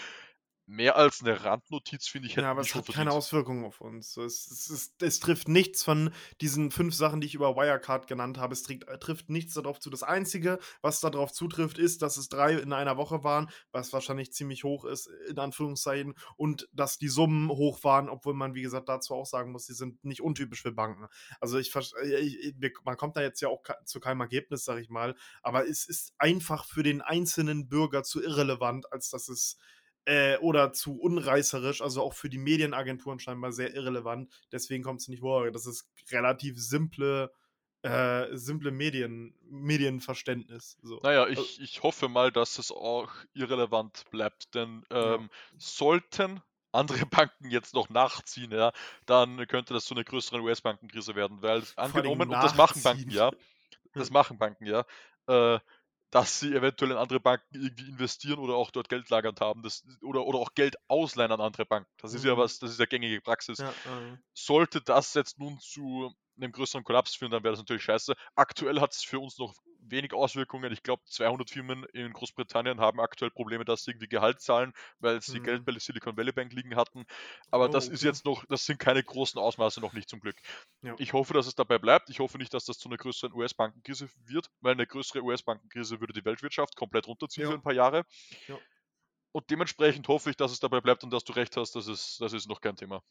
mehr als eine Randnotiz finde ich Ja, aber es hat keine verdient. Auswirkungen auf uns. Es, es, es, es trifft nichts von diesen fünf Sachen, die ich über Wirecard genannt habe. Es trägt, trifft nichts darauf zu. Das Einzige, was darauf zutrifft, ist, dass es drei in einer Woche waren, was wahrscheinlich ziemlich hoch ist, in Anführungszeichen, und dass die Summen hoch waren, obwohl man, wie gesagt, dazu auch sagen muss, die sind nicht untypisch für Banken. Also ich, äh, ich man kommt da jetzt ja auch zu keinem Ergebnis, sag ich mal, aber es ist einfach für den einzelnen Bürger zu irrelevant, als dass es äh, oder zu unreißerisch, also auch für die Medienagenturen scheinbar sehr irrelevant. Deswegen kommt es nicht vor. Das ist relativ simple, äh, simple Medien, Medienverständnis. So. Naja, ich, ich hoffe mal, dass es auch irrelevant bleibt, denn ja, ähm, sollten andere Banken jetzt noch nachziehen, ja, dann könnte das zu einer größeren US-Bankenkrise werden, weil angenommen, und das machen Banken ja, das machen Banken ja, äh, dass sie eventuell in andere Banken irgendwie investieren oder auch dort Geld lagernd haben, das, oder, oder auch Geld ausleihen an andere Banken. Das ist ja Mhm. was, das ist ja gängige Praxis. Ja, äh, Sollte das jetzt nun zu einem größeren Kollaps führen, dann wäre das natürlich scheiße. Aktuell hat es für uns noch wenig Auswirkungen. Ich glaube, 200 Firmen in Großbritannien haben aktuell Probleme, dass sie irgendwie Gehalt zahlen, weil sie Geld mhm. bei der Silicon Valley Bank liegen hatten. Aber das Oh, ist okay. jetzt noch, das sind keine großen Ausmaße noch nicht zum Glück. Ja. Ich hoffe, dass es dabei bleibt. Ich hoffe nicht, dass das zu einer größeren US-Bankenkrise wird, weil eine größere US-Bankenkrise würde die Weltwirtschaft komplett runterziehen für Ja, ein paar Jahre. ja. Und dementsprechend hoffe ich, dass es dabei bleibt und dass du recht hast, das ist, das ist noch kein Thema.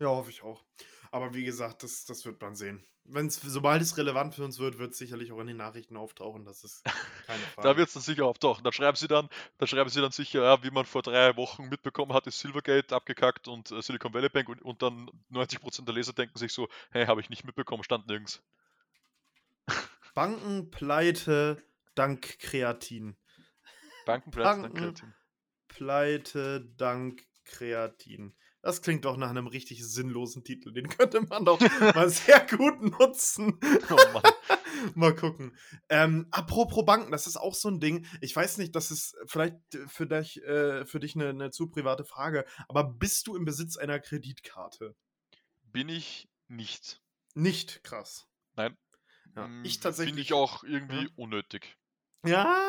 Ja, hoffe ich auch. Aber wie gesagt, das, das wird man sehen. Wenn's, sobald es relevant für uns wird, wird es sicherlich auch in den Nachrichten auftauchen. Das ist keine Da Frage. wird es dann sicher auftauchen. Dann schreiben sie dann, dann schreiben sie dann sicher, ja, wie man vor drei Wochen mitbekommen hat, ist Silvergate abgekackt und äh, Silicon Valley Bank und, und dann 90% der Leser denken sich so, hey, habe ich nicht mitbekommen, stand nirgends. Bankenpleite dank Kreatin. Bankenpleite, Banken Kreatin. Pleite dank Kreatin. Das klingt doch nach einem richtig sinnlosen Titel. Den könnte man doch mal sehr gut nutzen. Oh Mann. mal gucken. Ähm, apropos Banken, das ist auch so ein Ding. Ich weiß nicht, das ist vielleicht für dich, äh, für dich eine, eine zu private Frage, aber bist du im Besitz einer Kreditkarte? Bin ich nicht. Nicht krass. Nein. Ja, ich Finde tatsächlich. ich auch irgendwie Ja. unnötig. Ja,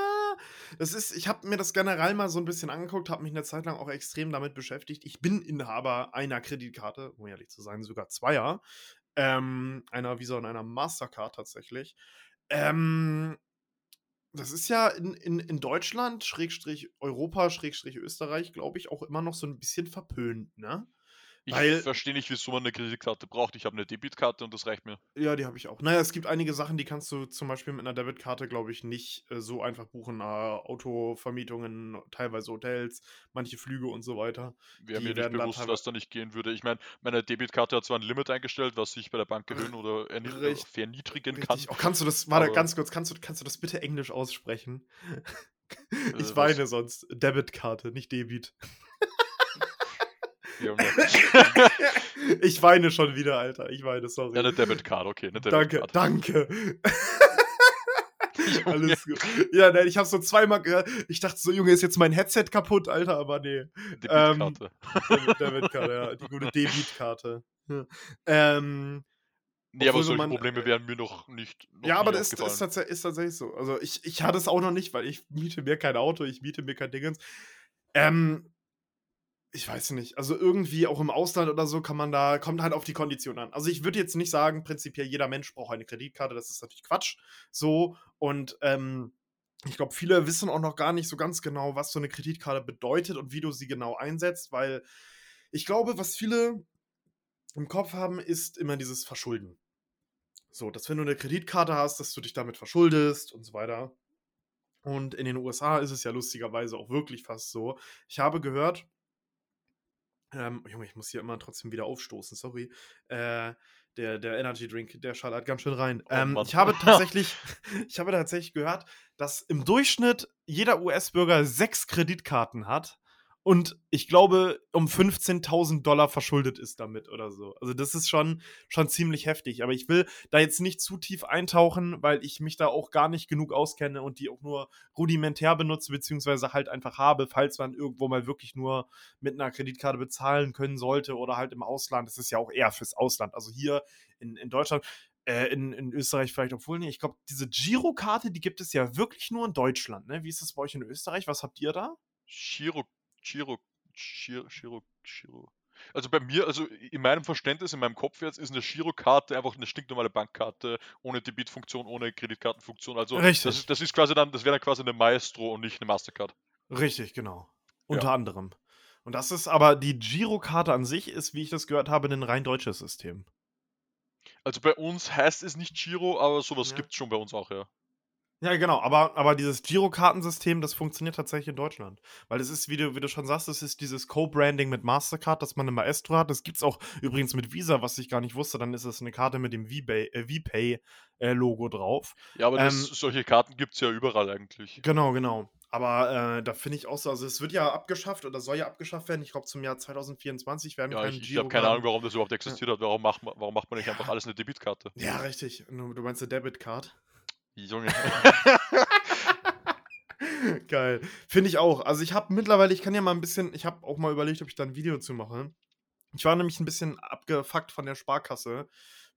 das ist, ich habe mir das generell mal so ein bisschen angeguckt, habe mich eine Zeit lang auch extrem damit beschäftigt. Ich bin Inhaber einer Kreditkarte, um ehrlich zu sein, sogar zweier. Ähm, einer Visa und einer Mastercard tatsächlich. Ähm, das ist ja in, in, in Deutschland, Schrägstrich Europa, Schrägstrich Österreich, glaube ich, auch immer noch so ein bisschen verpönt, ne? Ich Weil, verstehe nicht, wieso man eine Kreditkarte braucht. Ich habe eine Debitkarte und das reicht mir. ja, die habe ich auch. Naja, es gibt einige Sachen, die kannst du zum Beispiel mit einer Debitkarte, glaube ich, nicht äh, so einfach buchen. Äh, Autovermietungen, teilweise Hotels, manche Flüge und so weiter. Wäre mir nicht bewusst, was da nicht gehen würde. Ich meine, meine Debitkarte hat zwar ein Limit eingestellt, was ich bei der Bank erhöhen oder äh, Richt, verniedrigen kann, richtig. Oh, kannst du das, warte, ganz kurz, kannst du, kannst du das bitte Englisch aussprechen? Ich äh, was? weine sonst. Debitkarte, nicht Debit. Junge. ich weine schon wieder, Alter. Ich weine, Ja, sorry. eine Debitkarte, okay, eine Danke, Debitkarte. danke. Junge. Alles gut. Ja, nein, ich habe so zweimal gehört. Ich dachte so, Junge, ist jetzt mein Headset kaputt, Alter, aber nee. Ähm, Debitkarte. Debit- Debitkarte, ja, die gute Debitkarte. Ja. Ähm, Nee, aber solche man, Probleme äh, wären mir noch nicht noch ja, aber das ist, ist, tats ist tatsächlich so. Also ich, ich hatte es auch noch nicht, weil ich miete mir kein Auto, ich miete mir kein Dingens. Ähm, ich weiß nicht. Also irgendwie auch im Ausland oder so kann man da, kommt halt auf die Kondition an. Also ich würde jetzt nicht sagen, prinzipiell jeder Mensch braucht eine Kreditkarte, das ist natürlich Quatsch. So und ähm, ich glaube, viele wissen auch noch gar nicht so ganz genau, was so eine Kreditkarte bedeutet und wie du sie genau einsetzt, weil ich glaube, was viele im Kopf haben, ist immer dieses Verschulden. So, dass wenn du eine Kreditkarte hast, dass du dich damit verschuldest und so weiter. Und in den USA ist es ja lustigerweise auch wirklich fast so. Ich habe gehört, ähm, Junge, ich muss hier immer trotzdem wieder aufstoßen, sorry, äh, der, der Energy Drink, der schallert ganz schön rein. Oh ähm, Mann. ich habe tatsächlich, ich habe tatsächlich gehört, dass im Durchschnitt jeder US-Bürger sechs Kreditkarten hat und ich glaube, um 15.000 Dollar verschuldet ist damit oder so. Also das ist schon, schon ziemlich heftig. Aber ich will da jetzt nicht zu tief eintauchen, weil ich mich da auch gar nicht genug auskenne und die auch nur rudimentär benutze, beziehungsweise halt einfach habe, falls man irgendwo mal wirklich nur mit einer Kreditkarte bezahlen können sollte oder halt im Ausland. Das ist ja auch eher fürs Ausland. Also hier in, in Deutschland, äh, in, in Österreich vielleicht obwohl nicht. Ich glaube, diese Girokarte, die gibt es ja wirklich nur in Deutschland. Ne? Wie ist das bei euch in Österreich? Was habt ihr da? Giro, Giro, Giro, Giro, Giro. Also bei mir, also in meinem Verständnis, in meinem Kopf jetzt, ist eine Girokarte einfach eine stinknormale Bankkarte, ohne Debitfunktion, ohne Kreditkartenfunktion. Also Richtig. das ist, das ist quasi dann, das wäre dann quasi eine Maestro und nicht eine Mastercard. Richtig, genau. Ja. Unter anderem. Und das ist aber, die Girokarte an sich ist, wie ich das gehört habe, ein rein deutsches System. Also bei uns heißt es nicht Giro, aber sowas Ja. gibt es schon bei uns auch, ja. Ja, genau, aber, aber dieses Girokartensystem, das funktioniert tatsächlich in Deutschland. Weil es ist, wie du, wie du schon sagst, es ist dieses Co-Branding mit Mastercard, das man im Maestro hat. Das gibt es auch übrigens mit Visa, was ich gar nicht wusste. Dann ist es eine Karte mit dem VPay-Logo drauf. Ja, aber das, Ähm, solche Karten gibt es ja überall eigentlich. Genau, genau. Aber äh, da finde ich auch so, also es wird ja abgeschafft oder soll ja abgeschafft werden. Ich glaube, zum Jahr 2024 werden Ja, keine ich, ich habe keine Ahnung, warum das überhaupt existiert hat. Warum macht man, warum macht man nicht einfach alles eine Debitkarte? Ja, richtig. Du du meinst eine Debitcard? Junge. Geil. Finde ich auch. Also ich habe mittlerweile, ich kann ja mal ein bisschen, ich habe auch mal überlegt, ob ich da ein Video zu mache. Ich war nämlich ein bisschen abgefuckt von der Sparkasse,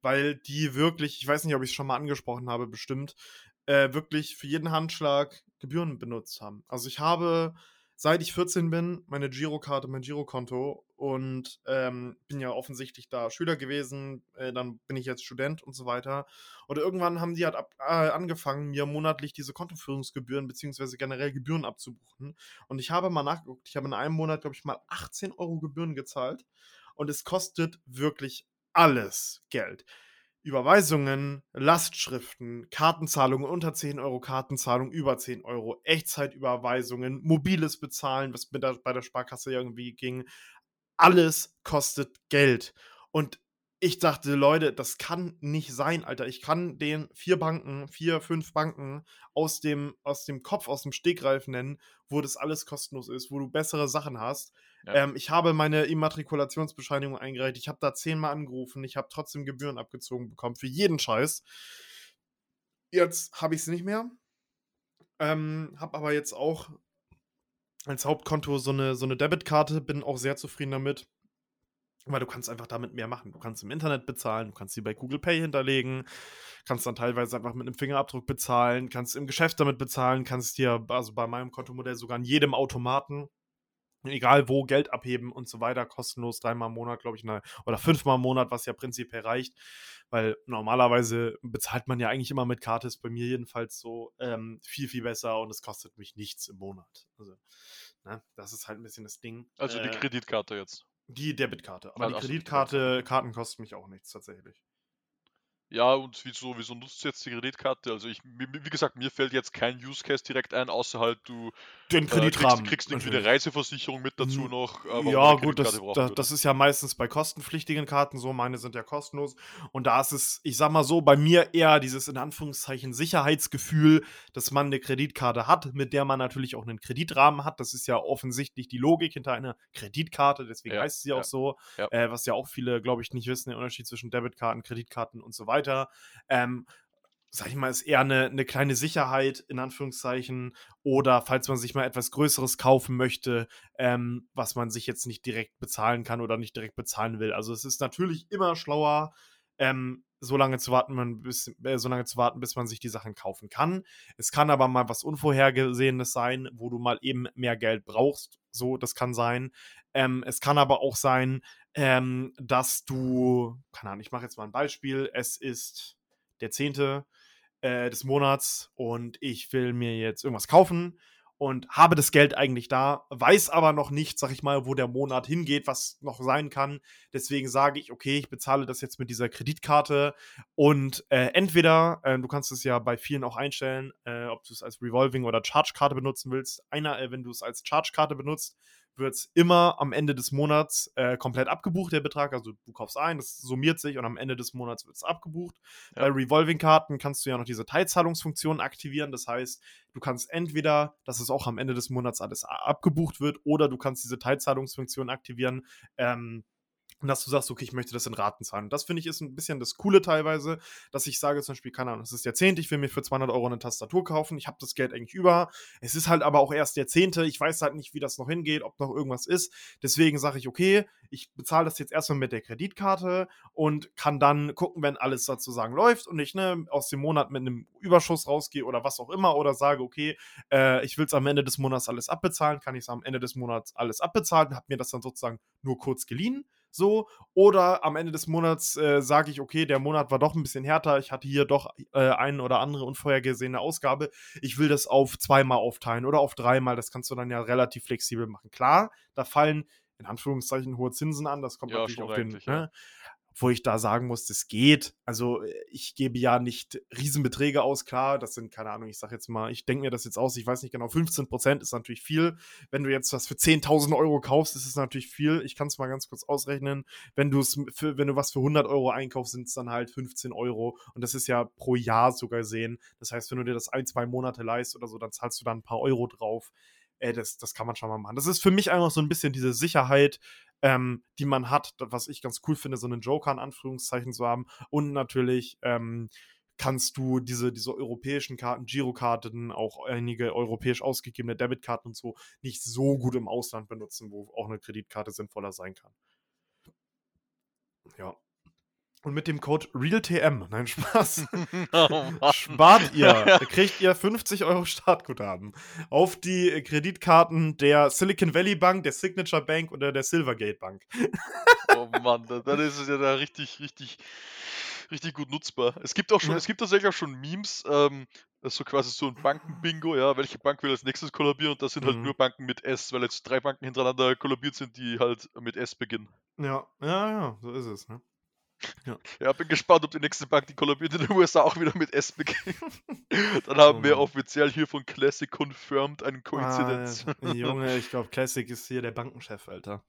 weil die wirklich, ich weiß nicht, ob ich es schon mal angesprochen habe, bestimmt, äh, wirklich für jeden Handschlag Gebühren benutzt haben. Also ich habe, seit ich 14 bin, meine Girokarte, mein Girokonto und ähm, bin ja offensichtlich da Schüler gewesen, äh, dann bin ich jetzt Student und so weiter. Und irgendwann haben die halt ab, äh, angefangen, mir monatlich diese Kontoführungsgebühren beziehungsweise generell Gebühren abzubuchen. Und ich habe mal nachgeguckt, ich habe in einem Monat, glaube ich, mal 18 Euro Gebühren gezahlt. Und es kostet wirklich alles Geld. Überweisungen, Lastschriften, Kartenzahlungen unter 10 Euro, Kartenzahlungen über 10 Euro, Echtzeitüberweisungen, mobiles Bezahlen, was mit der, bei der Sparkasse irgendwie ging. Alles kostet Geld. Und ich dachte, Leute, das kann nicht sein, Alter. Ich kann den vier Banken, vier, fünf Banken aus dem, aus dem Kopf, aus dem Stegreif nennen, wo das alles kostenlos ist, wo du bessere Sachen hast. Ähm, ich habe meine Immatrikulationsbescheinigung eingereicht. Ich habe da zehnmal angerufen. Ich habe trotzdem Gebühren abgezogen bekommen für jeden Scheiß. Jetzt habe ich es nicht mehr. Ähm, habe aber jetzt auch als Hauptkonto so eine, so eine Debitkarte. Bin auch sehr zufrieden damit. Weil du kannst einfach damit mehr machen. Du kannst im Internet bezahlen, du kannst sie bei Google Pay hinterlegen, kannst dann teilweise einfach mit einem Fingerabdruck bezahlen, kannst im Geschäft damit bezahlen, kannst dir, also bei meinem Kontomodell sogar an jedem Automaten, egal wo, Geld abheben und so weiter, kostenlos dreimal im Monat, glaube ich, ne, oder fünfmal im Monat, was ja prinzipiell reicht. Weil normalerweise bezahlt man ja eigentlich immer mit Karte, ist bei mir jedenfalls so ähm, viel, viel besser und es kostet mich nichts im Monat. Also, ne, das ist halt ein bisschen das Ding. Also die Äh, Kreditkarte jetzt. die Debitkarte. Aber Ah, die ach so, die Kreditkarte, Karten kosten mich auch nichts tatsächlich. Ja, und wieso, wieso nutzt du jetzt die Kreditkarte? Also ich, wie gesagt, mir fällt jetzt kein Use Case direkt ein, außer halt du Den äh, kriegst, Kreditrahmen. kriegst irgendwie eine Reiseversicherung mit dazu noch. äh, Ja, gut, das, würde. das ist ja meistens bei kostenpflichtigen Karten so. Meine sind ja kostenlos. Und da ist es, ich sag mal so, bei mir eher dieses in Anführungszeichen Sicherheitsgefühl, dass man eine Kreditkarte hat, mit der man natürlich auch einen Kreditrahmen hat. Das ist ja offensichtlich die Logik hinter einer Kreditkarte, deswegen Ja, heißt sie ja, auch so. ja. Äh, was ja auch viele, glaube ich, nicht wissen, der Unterschied zwischen Debitkarten, Kreditkarten und so weiter. Ähm, sag ich mal, ist eher eine, eine kleine Sicherheit, in Anführungszeichen, oder falls man sich mal etwas Größeres kaufen möchte, ähm, was man sich jetzt nicht direkt bezahlen kann oder nicht direkt bezahlen will. Also es ist natürlich immer schlauer, ähm, so lange zu warten, man bis, äh, so lange zu warten, bis man sich die Sachen kaufen kann. Es kann aber mal was Unvorhergesehenes sein, wo du mal eben mehr Geld brauchst. So, das kann sein. Ähm, es kann aber auch sein, ähm, dass du, keine Ahnung, ich mache jetzt mal ein Beispiel. Es ist der 10. Äh, des Monats und ich will mir jetzt irgendwas kaufen und habe das Geld eigentlich da, weiß aber noch nicht, sag ich mal, wo der Monat hingeht, was noch sein kann. Deswegen sage ich, okay, ich bezahle das jetzt mit dieser Kreditkarte und äh, entweder, äh, du kannst es ja bei vielen auch einstellen, äh, ob du es als Revolving oder Charge-Karte benutzen willst. Einer, äh, wenn du es als Charge-Karte benutzt, wird es immer am Ende des Monats äh, komplett abgebucht, der Betrag. Also du kaufst ein, das summiert sich und am Ende des Monats wird es abgebucht. Ja. Bei Revolving-Karten kannst du ja noch diese Teilzahlungsfunktion aktivieren. Das heißt, du kannst entweder, dass es auch am Ende des Monats alles abgebucht wird, oder du kannst diese Teilzahlungsfunktion aktivieren. Ähm, und dass du sagst, okay, ich möchte das in Raten zahlen. Und das finde ich ist ein bisschen das Coole teilweise, dass ich sage zum Beispiel, keine Ahnung, es ist der Zehnte, ich will mir für 200 Euro eine Tastatur kaufen, ich habe das Geld eigentlich über. Es ist halt aber auch erst der Zehnte, ich weiß halt nicht, wie das noch hingeht, ob noch irgendwas ist. Deswegen sage ich, okay, ich bezahle das jetzt erstmal mit der Kreditkarte und kann dann gucken, wenn alles sozusagen läuft und ich ne, aus dem Monat mit einem Überschuss rausgehe oder was auch immer oder sage, okay, äh, ich will es am Ende des Monats alles abbezahlen, kann ich es am Ende des Monats alles abbezahlen, habe mir das dann sozusagen nur kurz geliehen so. Oder am Ende des Monats äh, sage ich, okay, der Monat war doch ein bisschen härter, ich hatte hier doch äh, eine oder andere unvorhergesehene Ausgabe. Ich will das auf zweimal aufteilen oder auf dreimal. Das kannst du dann ja relativ flexibel machen. Klar, da fallen in Anführungszeichen hohe Zinsen an, das kommt ja, natürlich auf den. Ne? Ja wo ich da sagen muss, das geht. Also äh, ich gebe ja nicht Riesenbeträge aus, klar, das sind, keine Ahnung, ich sage jetzt mal, ich denke mir das jetzt aus, ich weiß nicht genau, 15 Prozent ist natürlich viel. Wenn du jetzt was für 10.000 Euro kaufst, ist es natürlich viel. Ich kann es mal ganz kurz ausrechnen. Wenn du es wenn du was für 100 Euro einkaufst, sind es dann halt 15 Euro und das ist ja pro Jahr sogar gesehen. Das heißt, wenn du dir das ein, zwei Monate leist oder so, dann zahlst du dann ein paar Euro drauf. Ey, das, das kann man schon mal machen. Das ist für mich einfach so ein bisschen diese Sicherheit, ähm, die man hat, was ich ganz cool finde, so einen Joker in Anführungszeichen zu haben. Und natürlich ähm, kannst du diese, diese europäischen Karten, Girokarten, auch einige europäisch ausgegebene Debitkarten und so nicht so gut im Ausland benutzen, wo auch eine Kreditkarte sinnvoller sein kann. Ja. Und mit dem Code RealTM, nein, Spaß, oh spart ihr, kriegt ihr 50 Euro Startguthaben auf die Kreditkarten der Silicon Valley Bank, der Signature Bank oder der Silvergate Bank. oh Mann, dann ist es ja da richtig, richtig, richtig gut nutzbar. Es gibt auch schon, ja. es gibt tatsächlich auch schon Memes, ähm, das ist so quasi so ein Bankenbingo, ja, welche Bank will als nächstes kollabieren und das sind halt mhm. nur Banken mit S, weil jetzt drei Banken hintereinander kollabiert sind, die halt mit S beginnen. Ja, ja, ja, so ist es, ne? Ja. ja, bin gespannt, ob die nächste Bank, die kollabiert in den USA, auch wieder mit S beginnt. Dann haben oh wir offiziell hier von Classic confirmed einen Koinzidenz. Ah, Junge, ich glaube, Classic ist hier der Bankenchef, Alter.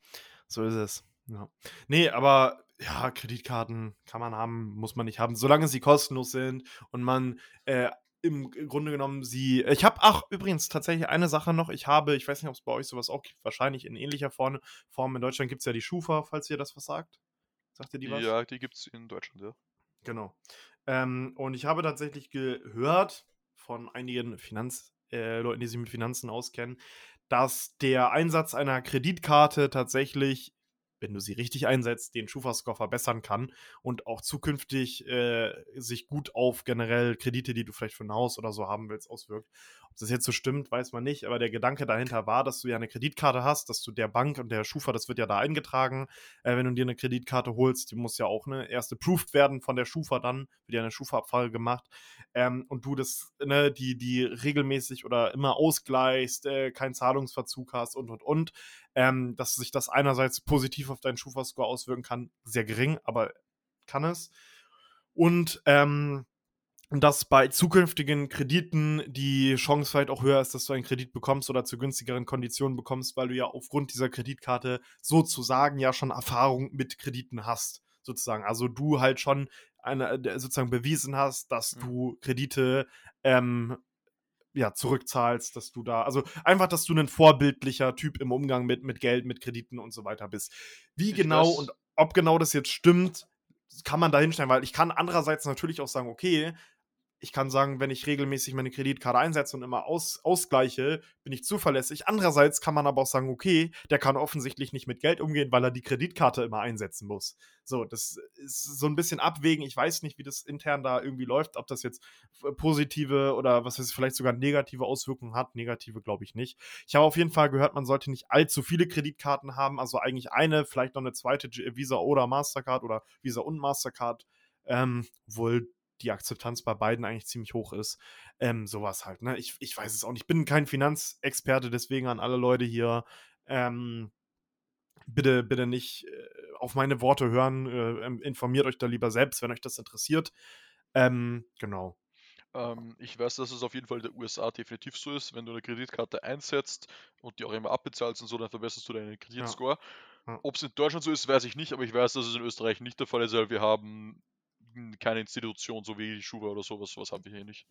So ist es. Ja. Nee, aber ja, Kreditkarten kann man haben, muss man nicht haben, solange sie kostenlos sind und man äh, im Grunde genommen sie. Ich habe, ach, übrigens tatsächlich eine Sache noch. Ich habe, ich weiß nicht, ob es bei euch sowas auch gibt, wahrscheinlich in ähnlicher Form. In Deutschland gibt es ja die Schufa, falls ihr das was sagt. Sagt ihr die was? Ja, die gibt es in Deutschland, ja. Genau. Ähm, und ich habe tatsächlich gehört von einigen Finanzleuten, äh, die sich mit Finanzen auskennen, dass der Einsatz einer Kreditkarte tatsächlich wenn du sie richtig einsetzt, den Schufa-Score verbessern kann und auch zukünftig äh, sich gut auf generell Kredite, die du vielleicht für ein Haus oder so haben willst, auswirkt. Ob das jetzt so stimmt, weiß man nicht, aber der Gedanke dahinter war, dass du ja eine Kreditkarte hast, dass du der Bank und der Schufa, das wird ja da eingetragen, äh, wenn du dir eine Kreditkarte holst, die muss ja auch ne, erst approved werden von der Schufa dann, wird ja eine Schufa-Abfrage gemacht ähm, und du das, ne, die, die regelmäßig oder immer ausgleichst, äh, keinen Zahlungsverzug hast und und und, ähm, dass sich das einerseits positiv auf deinen Schufa-Score auswirken kann, sehr gering, aber kann es. Und ähm, dass bei zukünftigen Krediten die Chance vielleicht auch höher ist, dass du einen Kredit bekommst oder zu günstigeren Konditionen bekommst, weil du ja aufgrund dieser Kreditkarte sozusagen ja schon Erfahrung mit Krediten hast, sozusagen. Also du halt schon eine, äh, sozusagen bewiesen hast, dass mhm. du Kredite ähm, ja, zurückzahlst, dass du da, also einfach, dass du ein vorbildlicher Typ im Umgang mit, mit Geld, mit Krediten und so weiter bist. Wie ich genau und ob genau das jetzt stimmt, kann man da hinstellen, weil ich kann andererseits natürlich auch sagen, okay, ich kann sagen, wenn ich regelmäßig meine Kreditkarte einsetze und immer aus, ausgleiche, bin ich zuverlässig. Andererseits kann man aber auch sagen, okay, der kann offensichtlich nicht mit Geld umgehen, weil er die Kreditkarte immer einsetzen muss. So, das ist so ein bisschen abwägen. Ich weiß nicht, wie das intern da irgendwie läuft, ob das jetzt positive oder was ich, vielleicht sogar negative Auswirkungen hat. Negative glaube ich nicht. Ich habe auf jeden Fall gehört, man sollte nicht allzu viele Kreditkarten haben, also eigentlich eine, vielleicht noch eine zweite Visa oder Mastercard oder Visa und Mastercard. Ähm, wohl die Akzeptanz bei beiden eigentlich ziemlich hoch ist. Ähm, sowas halt, ne? Ich, ich weiß es auch nicht. Ich bin kein Finanzexperte, deswegen an alle Leute hier, ähm, bitte, bitte nicht äh, auf meine Worte hören. Äh, informiert euch da lieber selbst, wenn euch das interessiert. Ähm, genau. Ähm, ich weiß, dass es auf jeden Fall in der USA definitiv so ist. Wenn du eine Kreditkarte einsetzt und die auch immer abbezahlst und so, dann verbesserst du deinen Kreditscore. Ja. Ob es in Deutschland so ist, weiß ich nicht, aber ich weiß, dass es in Österreich nicht der Fall ist, weil wir haben keine Institution, so wie die Schufa oder sowas, sowas haben wir hier nicht.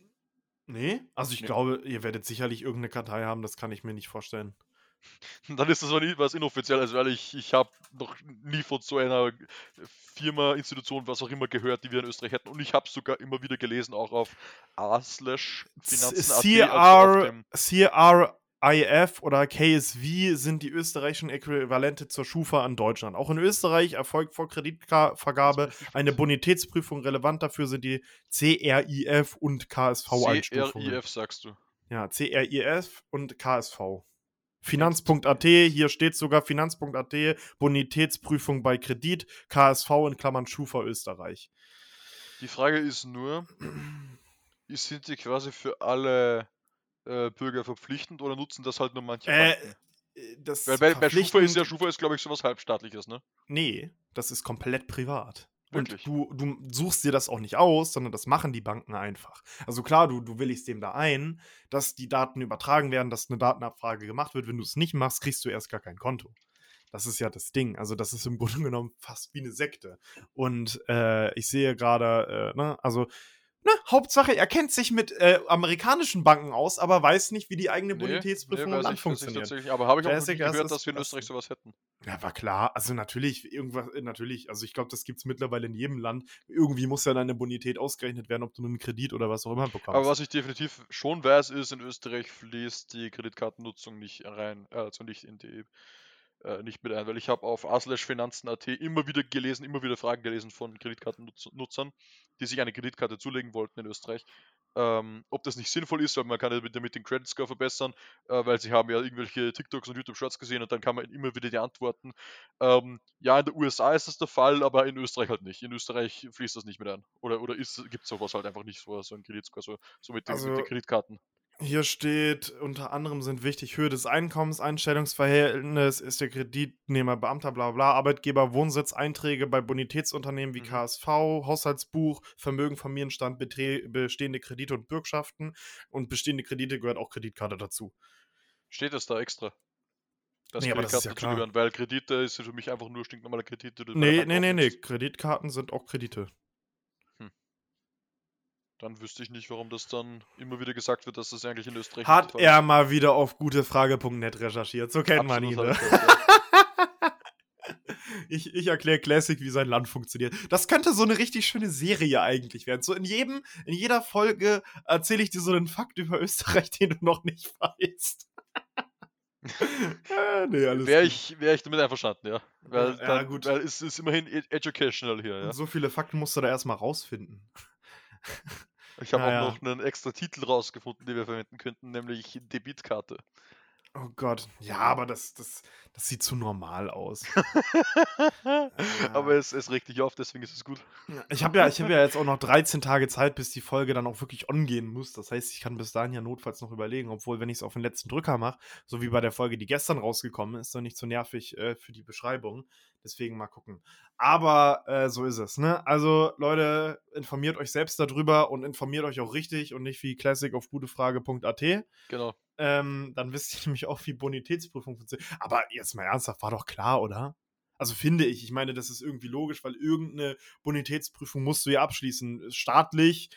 Nee? Also ich Nee. glaube, ihr werdet sicherlich irgendeine Kartei haben, das kann ich mir nicht vorstellen. Dann ist das aber nie was Inoffizielles, weil ich, ich habe noch nie von so einer Firma, Institution, was auch immer gehört, die wir in Österreich hätten. Und ich habe sogar immer wieder gelesen, auch auf a/finanzen.at. also auf CR, dem- CRIF oder KSV sind die österreichischen Äquivalente zur Schufa an Deutschland. Auch in Österreich erfolgt vor Kreditvergabe eine Bonitätsprüfung. Relevant dafür sind die CRIF und KSV-Einstufungen. CRIF sagst du. Ja, CRIF und KSV. Finanz.at, hier steht sogar Finanz.at, Bonitätsprüfung bei Kredit, KSV in Klammern Schufa Österreich. Die Frage ist nur, sind die quasi für alle äh, Bürger verpflichtend oder nutzen das halt nur manche Äh, Banken? Das Weil bei, bei Schufa ist ja, Schufa ist glaube ich sowas halbstaatliches, ne? Nee, das ist komplett privat. Und du, du suchst dir das auch nicht aus, sondern das machen die Banken einfach. Also klar, du, du willigst dem da ein, dass die Daten übertragen werden, dass eine Datenabfrage gemacht wird. Wenn du es nicht machst, kriegst du erst gar kein Konto. Das ist ja das Ding. Also das ist im Grunde genommen fast wie eine Sekte. Und äh, ich sehe gerade, äh, ne, also ne, Hauptsache, er kennt sich mit äh, amerikanischen Banken aus, aber weiß nicht, wie die eigene Bonitätsprüfung im weiß Land ich- weiß ich funktioniert. aber habe ich auch das gehört, ist- dass wir in das- Österreich sowas hätten. Ja, war klar. Also natürlich, irgendwas, natürlich, also ich glaube, das gibt es mittlerweile in jedem Land. Irgendwie muss ja deine Bonität ausgerechnet werden, ob du einen Kredit oder was auch immer bekommst. Aber was ich definitiv schon weiß, ist, in Österreich fließt die Kreditkartennutzung nicht rein, also nicht in die äh, nicht mit ein, weil ich habe auf a/finanzen.at immer wieder gelesen, immer wieder Fragen gelesen von Kreditkartennutzern, die sich eine Kreditkarte zulegen wollten in Österreich, ähm, ob das nicht sinnvoll ist, weil man kann ja mit- damit den Credit Score verbessern, äh, weil sie haben ja irgendwelche TikToks und YouTube Shorts gesehen und dann kann man immer wieder die Antworten. Ähm, ja, in der USA ist das der Fall, aber in Österreich halt nicht. In Österreich fließt das nicht mit ein. Oder, oder gibt es sowas halt einfach nicht, so, so ein Kreditscore, so, so mit, den, mit Also- den Kreditkarten. Hier steht, unter anderem sind wichtig Höhe des Einkommens, Einstellungsverhältnis, ist der Kreditnehmer Beamter, bla bla, Arbeitgeber, Wohnsitz, Einträge bei Bonitätsunternehmen wie Mhm. KSV, Haushaltsbuch, Vermögen, Familienstand, betre- bestehende Kredite und Bürgschaften. Und bestehende Kredite gehört auch Kreditkarte dazu. Steht es da extra? Dass Nee, aber das ist ja klar. dazugehören, weil Kredite ist für mich einfach nur stinknormale Kredite. Nee, nee, nee, nee. Kreditkarten sind auch Kredite. Dann wüsste ich nicht, warum das dann immer wieder gesagt wird, dass das eigentlich in Österreich nicht Hat er ist. mal wieder auf gutefrage.net recherchiert. So kennt man ihn. Absolut Ne? Ich, ich erkläre Classic, wie sein Land funktioniert. Das könnte so eine richtig schöne Serie eigentlich werden. So in jedem, in jeder Folge erzähle ich dir so einen Fakt über Österreich, den du noch nicht weißt. äh, nee, alles Wäre ich, wär ich damit einverstanden, ja. Weil, Ja, dann, gut. weil es ist immerhin ed- educational hier, ja. So viele Fakten musst du da erstmal rausfinden. Ich habe Naja. auch noch einen extra Titel rausgefunden, den wir verwenden könnten, nämlich Debitkarte. Oh Gott. Ja, aber das, das, das sieht zu normal aus. Aber es, es regt dich auf, deswegen ist es gut. Ich habe ja, ich hab ja jetzt auch noch 13 Tage Zeit, bis die Folge dann auch wirklich on-gehen muss. Das heißt, ich kann bis dahin ja notfalls noch überlegen, obwohl, wenn ich es auf den letzten Drücker mache, so wie bei der Folge, die gestern rausgekommen ist, dann nicht so nervig äh, für die Beschreibung. Deswegen mal gucken. Aber äh, so ist es, ne? Also, Leute, informiert euch selbst darüber und informiert euch auch richtig und nicht wie Classic auf gutefrage.at. Genau. Ähm, dann wisst ihr nämlich auch, wie Bonitätsprüfung funktioniert. Aber jetzt mal ernsthaft, war doch klar, oder? Also finde ich. Ich meine, das ist irgendwie logisch, weil irgendeine Bonitätsprüfung musst du ja abschließen. Staatlich,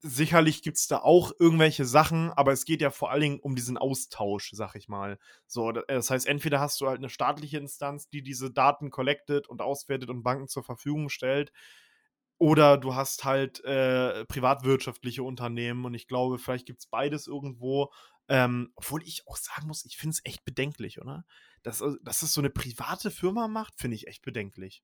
sicherlich gibt es da auch irgendwelche Sachen, aber es geht ja vor allen Dingen um diesen Austausch, sag ich mal. So, da- das heißt, entweder hast du halt eine staatliche Instanz, die diese Daten collectet und auswertet und Banken zur Verfügung stellt, oder du hast halt äh, privatwirtschaftliche Unternehmen und ich glaube, vielleicht gibt es beides irgendwo. Ähm, obwohl ich auch sagen muss, ich finde es echt bedenklich, oder? Dass, äh, dass es so eine private Firma macht, finde ich echt bedenklich.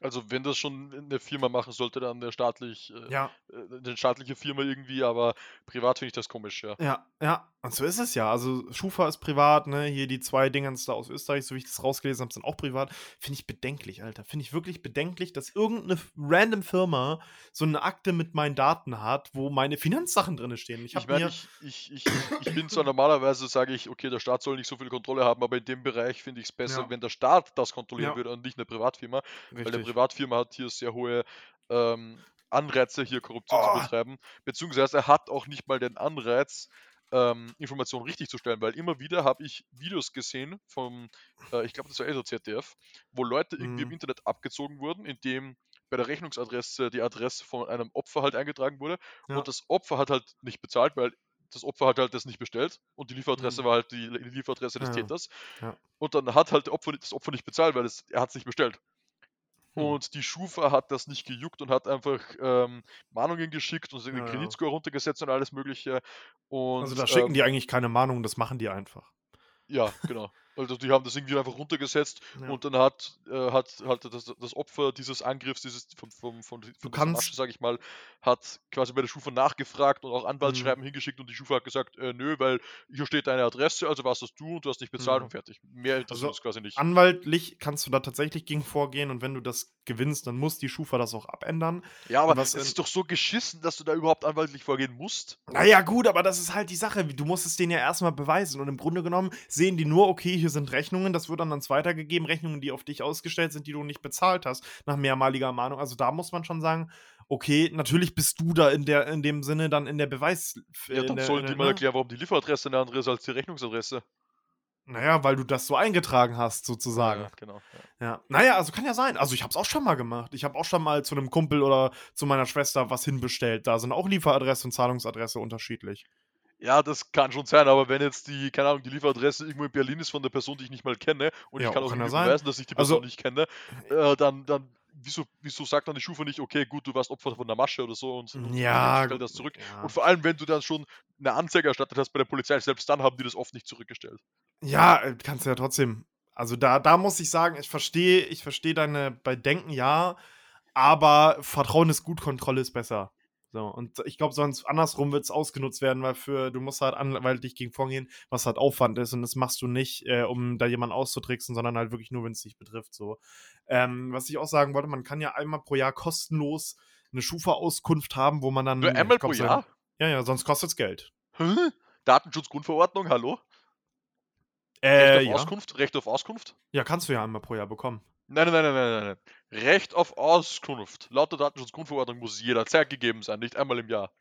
Also wenn das schon eine Firma machen sollte, dann der staatlich, äh, Ja, äh, eine staatliche Firma irgendwie, aber privat finde ich das komisch, ja. ja, ja. Und so ist es ja. Also Schufa ist privat, ne? Hier die zwei Dingens da aus Österreich, so wie ich das rausgelesen habe, sind auch privat. Finde ich bedenklich, Alter. Finde ich wirklich bedenklich, dass irgendeine random Firma so eine Akte mit meinen Daten hat, wo meine Finanzsachen drin stehen. Ich Ich mir. ich, ich, ich, ich bin zwar normalerweise, sage ich, okay, der Staat soll nicht so viel Kontrolle haben, aber in dem Bereich finde ich es besser, Ja. wenn der Staat das kontrollieren Ja. würde und nicht eine Privatfirma, weil Richtig. Privatfirma hat hier sehr hohe ähm, Anreize, hier Korruption zu Oh. betreiben. Beziehungsweise er hat auch nicht mal den Anreiz, ähm, Informationen richtig zu stellen, weil immer wieder habe ich Videos gesehen vom, äh, ich glaube, das war eh so ZDF, wo Leute irgendwie im Mhm. Internet abgezogen wurden, indem bei der Rechnungsadresse die Adresse von einem Opfer halt eingetragen wurde Ja. und das Opfer hat halt nicht bezahlt, weil das Opfer hat halt das nicht bestellt und die Lieferadresse Mhm. war halt die, die Lieferadresse des Ja. Täters. Ja. Und dann hat halt Opfer, das Opfer nicht bezahlt, weil es, er hat es nicht bestellt. Hm. Und die Schufa hat das nicht gejuckt und hat einfach ähm, Mahnungen geschickt und den Ja. Kreditscore runtergesetzt und alles Mögliche. Und, Also da schicken ähm, die eigentlich keine Mahnung, das machen die einfach. Ja, genau. Also die haben das irgendwie einfach runtergesetzt Ja. und dann hat, äh, hat, hat das, das Opfer dieses Angriffs, dieses von, von, von, von kannst- Masche, sag ich mal, hat quasi bei der Schufa nachgefragt und auch Mhm. Anwaltsschreiben hingeschickt und die Schufa hat gesagt, äh, nö, weil hier steht deine Adresse, also warst das du und du hast nicht bezahlt Mhm. und fertig. Mehr interessiert Also uns quasi nicht. Anwaltlich kannst du da tatsächlich gegen vorgehen und wenn du das gewinnst, dann muss die Schufa das auch abändern. Ja, aber es ist doch so geschissen, dass du da überhaupt anwaltlich vorgehen musst. Naja, gut, aber das ist halt die Sache. Du musst es denen ja erstmal beweisen. Und im Grunde genommen sehen die nur, okay, hier sind Rechnungen, das wird dann ans weitergegeben. Rechnungen, die auf dich ausgestellt sind, die du nicht bezahlt hast, nach mehrmaliger Mahnung. Also da muss man schon sagen, okay, natürlich bist du da in, der, in dem Sinne dann in der Beweis. Ja, dann sollen die mal ne? erklären, warum die Lieferadresse eine andere ist als die Rechnungsadresse. Naja, weil du das so eingetragen hast, sozusagen. Ja, genau. Ja. Ja. Naja, also kann ja sein. Also ich hab's auch schon mal gemacht. Ich habe auch schon mal zu einem Kumpel oder zu meiner Schwester was hinbestellt. Da sind auch Lieferadresse und Zahlungsadresse unterschiedlich. Ja, das kann schon sein, aber wenn jetzt die, keine Ahnung, die Lieferadresse irgendwo in Berlin ist von der Person, die ich nicht mal kenne und Ja, ich kann auch kann sein. beweisen, dass ich die Also- Person nicht kenne, äh, dann, dann wieso, wieso sagt dann die Schufa nicht, okay, gut, du warst Opfer von der Masche oder so und, und Ja, stell das zurück. ja. Und vor allem, wenn du dann schon eine Anzeige erstattet hast bei der Polizei, selbst dann haben die das oft nicht zurückgestellt. Ja, äh, kannst du ja trotzdem. Also da, da muss ich sagen, ich verstehe, ich verstehe deine Bedenken, ja, aber Vertrauen ist gut, Kontrolle ist besser. So, und ich glaube, sonst andersrum wird es ausgenutzt werden, weil für, du musst halt anwaltlich gegen vorgehen, was halt Aufwand ist und das machst du nicht, äh, um da jemanden auszutricksen, sondern halt wirklich nur, wenn es dich betrifft. So. Ähm, was ich auch sagen wollte, man kann ja einmal pro Jahr kostenlos eine Schufa-Auskunft haben, wo man dann. Nur einmal pro Jahr? Ja, ja, sonst kostet es Geld. Hä? Datenschutzgrundverordnung, hallo? Äh, Recht auf ja. Auskunft? Recht auf Auskunft? ja, kannst du ja einmal pro Jahr bekommen. Nein, nein, nein, nein, nein, nein. Recht auf Auskunft. Laut der Datenschutzgrundverordnung muss jederzeit gegeben sein, nicht einmal im Jahr.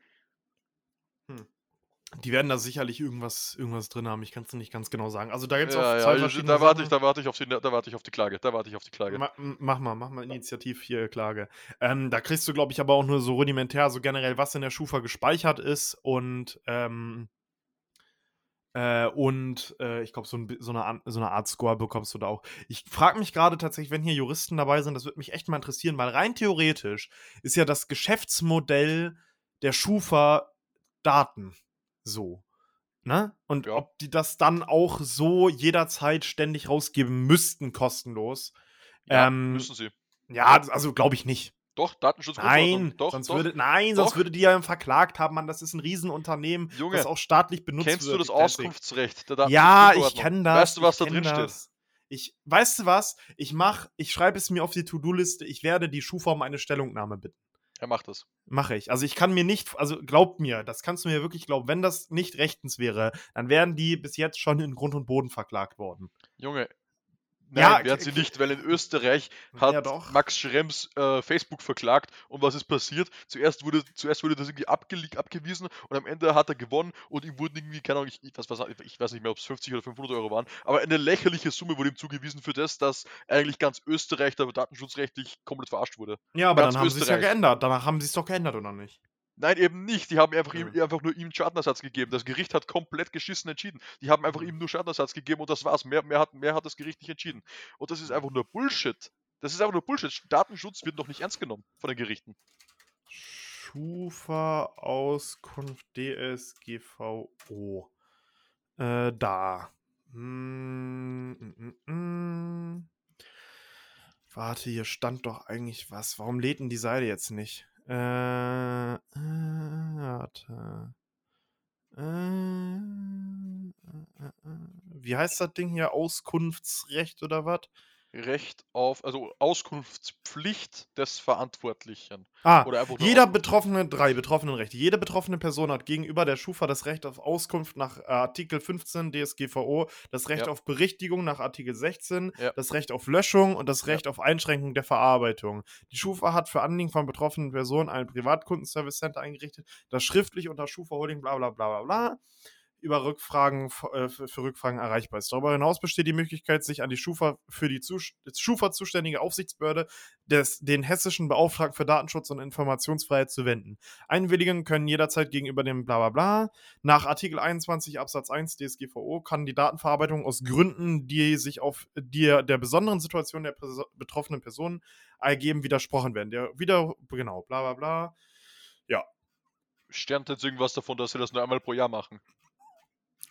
Die werden da sicherlich irgendwas, irgendwas drin haben. Ich kann es nicht ganz genau sagen. Also da gibt es auch Ja, zwei ja, verschiedene da warte ich, da warte ich auf die, da warte ich auf die Klage. Da warte ich auf die Klage. Ma mach mal, mach mal Initiativ hier Klage. Ähm, da kriegst du, glaube ich, aber auch nur so rudimentär, so generell, was in der Schufa gespeichert ist und ähm, äh, und äh, ich glaube, so, ein, so, eine, so eine Art Score bekommst du da auch. Ich frage mich gerade tatsächlich, wenn hier Juristen dabei sind, das würde mich echt mal interessieren, weil rein theoretisch ist ja das Geschäftsmodell der Schufa Daten so. Ne? Und Ja. ob die das dann auch so jederzeit ständig rausgeben müssten, kostenlos. Ja, ähm, müssen sie. Ja, also glaube ich nicht. Doch, Datenschutzgrundverordnung. Nein, doch, sonst doch. würde, nein, sonst doch. würde die ja verklagt haben, man, das ist ein Riesenunternehmen, Junge, das auch staatlich benutzt Kennst du wird. das deswegen. Auskunftsrecht der Ja, ich kenne das. Weißt du, was da drin steht? das. Ich, weißt du was? Ich mach, ich schreibe es mir auf die To-Do-Liste. Ich werde die Schufa um eine Stellungnahme bitten. Er macht das. Mache ich. Also ich kann mir nicht, also glaub mir, das kannst du mir wirklich glauben. Wenn das nicht rechtens wäre, dann wären die bis jetzt schon in Grund und Boden verklagt worden. Junge. Nein, Ja, werden sie nicht, weil in Österreich hat Ja. Max Schrems äh, Facebook verklagt und was ist passiert? Zuerst wurde, zuerst wurde das irgendwie abge abgewiesen und am Ende hat er gewonnen und ihm wurden irgendwie, keine Ahnung, ich, ich, was, ich weiß nicht mehr, ob es 50 oder 500 Euro waren, aber eine lächerliche Summe wurde ihm zugewiesen für das, dass eigentlich ganz Österreich da datenschutzrechtlich komplett verarscht wurde. Ja, aber Ganz dann haben sie es ja geändert. Danach haben sie es doch geändert, oder nicht? Nein, eben nicht. Die haben einfach, Ja. ihm, einfach nur ihm Schadenersatz gegeben. Das Gericht hat komplett geschissen entschieden. Die haben einfach Mhm. ihm nur Schadenersatz gegeben und das war's. Mehr, mehr, hat, mehr hat das Gericht nicht entschieden. Und das ist einfach nur Bullshit. Das ist einfach nur Bullshit. Datenschutz wird noch nicht ernst genommen von den Gerichten. Schufa Auskunft DSGVO. Äh, da. Mm, mm, mm. Warte, hier stand doch eigentlich was. Warum lädt denn die Seite jetzt nicht? Äh, äh warte. Äh, äh, äh, äh. Wie heißt das Ding hier? Auskunftsrecht oder was? Recht auf, also Auskunftspflicht des Verantwortlichen. Ah, jeder betroffene, drei Betroffenenrechte. Jede betroffene Person hat gegenüber der Schufa das Recht auf Auskunft nach äh, Artikel 15 DSGVO, das Recht Ja. auf Berichtigung nach Artikel 16, Ja. das Recht auf Löschung und das Ja. Recht auf Einschränkung der Verarbeitung. Die Schufa hat für Anliegen von betroffenen Personen ein Privatkundenservice Center eingerichtet, das schriftlich unter Schufa Holding bla bla bla bla bla über Rückfragen äh, für Rückfragen erreichbar ist. Darüber hinaus besteht die Möglichkeit, sich an die Schufa für die Zus- Schufa zuständige Aufsichtsbehörde des, den hessischen Beauftragten für Datenschutz und Informationsfreiheit zu wenden. Einwilligungen können jederzeit gegenüber dem Blablabla. Bla bla. Nach Artikel 21 Absatz 1 DSGVO kann die Datenverarbeitung aus Gründen, die sich auf die, der besonderen Situation der Perso betroffenen Person ergeben, widersprochen werden. Der wieder, genau, bla bla bla. Sternt jetzt irgendwas davon, dass sie das nur einmal pro Jahr machen?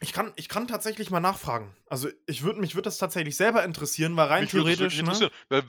Ich kann, ich kann tatsächlich mal nachfragen. Also ich würde mich würde das tatsächlich selber interessieren, weil rein Mich theoretisch, ne? weil,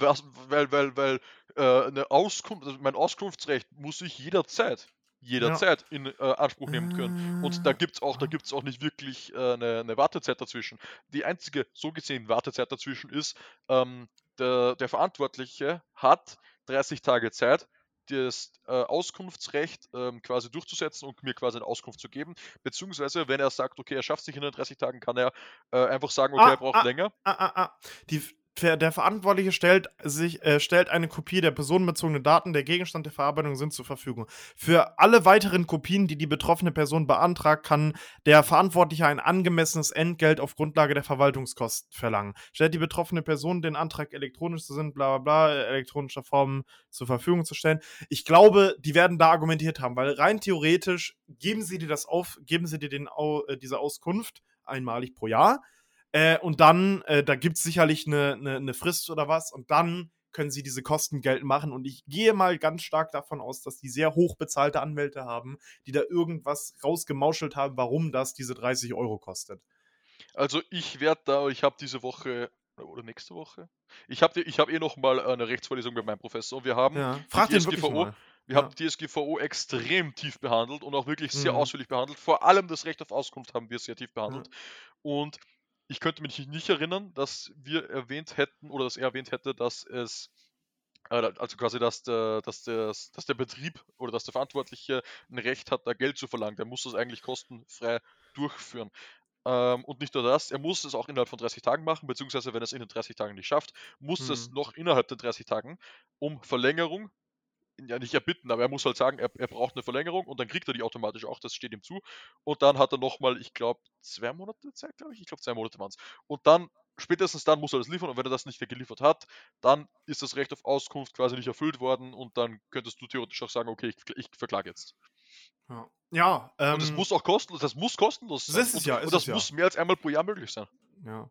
weil, weil, weil äh, eine Auskunft, also mein Auskunftsrecht muss ich jederzeit, jederzeit in äh, Anspruch nehmen können. Und da gibt es auch, da Ah. gibt's auch nicht wirklich äh, eine, eine Wartezeit dazwischen. Die einzige so gesehen Wartezeit dazwischen ist, ähm, der, der Verantwortliche hat 30 Tage Zeit, das äh, Auskunftsrecht ähm, quasi durchzusetzen und mir quasi eine Auskunft zu geben. Beziehungsweise, wenn er sagt, okay, er schafft sich in den 30 Tagen, kann er äh, einfach sagen, okay, Ah, er braucht ah. länger. Ah, ah, ah. Die, der, Verantwortliche stellt, sich, äh, stellt eine Kopie der personenbezogenen Daten, der Gegenstand der Verarbeitung sind zur Verfügung. Für alle weiteren Kopien, die die betroffene Person beantragt, kann der Verantwortliche ein angemessenes Entgelt auf Grundlage der Verwaltungskosten verlangen. Stellt die betroffene Person den Antrag elektronisch zu sind, bla bla bla, elektronischer Form zur Verfügung zu stellen. Ich glaube, die werden da argumentiert haben, weil rein theoretisch geben sie dir das auf, geben sie dir den, äh, diese Auskunft einmalig pro Jahr. Äh, und dann, äh, da gibt es sicherlich eine, eine, eine Frist oder was, und dann können sie diese Kosten geltend machen. Und ich gehe mal ganz stark davon aus, dass die sehr hoch bezahlte Anwälte haben, die da irgendwas rausgemauschelt haben, warum das diese 30 Euro kostet. Also ich werde da, ich habe diese Woche oder nächste Woche, ich habe ich hab eh noch mal eine Rechtsvorlesung bei meinem Professor und wir haben Ja. Frag wirklich DSGVO. Wir Ja. haben die DSGVO extrem tief behandelt und auch wirklich sehr Mhm. ausführlich behandelt. Vor allem das Recht auf Auskunft haben wir sehr tief behandelt. Und ich könnte mich nicht erinnern, dass wir erwähnt hätten oder dass er erwähnt hätte, dass es äh, also quasi, dass der, dass, der, dass der Betrieb oder dass der Verantwortliche ein Recht hat, da Geld zu verlangen. Der muss das eigentlich kostenfrei durchführen. Ähm, und nicht nur das, er muss es auch innerhalb von 30 Tagen machen, beziehungsweise wenn er es in den 30 Tagen nicht schafft, muss es Mhm. noch innerhalb der 30 Tagen um Verlängerung ja nicht erbitten, aber er muss halt sagen, er, er braucht eine Verlängerung und dann kriegt er die automatisch auch, das steht ihm zu. Und dann hat er nochmal, ich glaube, zwei Monate Zeit, glaube ich. Ich glaube, zwei Monate waren es. Und dann, spätestens dann muss er das liefern und wenn er das nicht mehr geliefert hat, dann ist das Recht auf Auskunft quasi nicht erfüllt worden und dann könntest du theoretisch auch sagen, okay, ich, ich verklage jetzt. Ja, ja ähm, Und das muss auch kostenlos, das muss kostenlos Das sein. ist es und, ja, und ist das es ja. muss mehr als einmal pro Jahr möglich sein. Ja.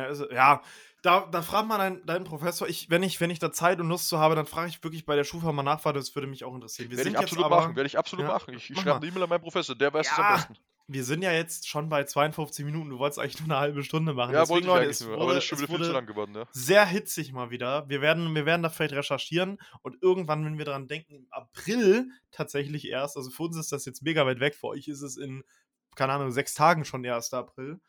Also, ja, da, da fragt man deinen, deinen Professor, ich, wenn, ich, wenn ich da Zeit und Lust zu habe, dann frage ich wirklich bei der Schufa mal nach, weil das würde mich auch interessieren. Wir Werde sind ich jetzt absolut aber, machen, werde ich absolut Ja, machen. Ich, ich schreibe eine E-Mail an meinen Professor, der weiß es am Ja, besten. wir sind ja jetzt schon bei 52 Minuten, du wolltest eigentlich nur eine halbe Stunde machen. Ja, Deswegen, wollte ich eigentlich nur, aber das ist schon wieder viel zu lang geworden, ja. sehr hitzig mal wieder. Wir werden, wir werden da vielleicht recherchieren und irgendwann, wenn wir daran denken, im April tatsächlich erst, also für uns ist das jetzt mega weit weg, für euch ist es in, keine Ahnung, sechs Tagen schon der 1. April.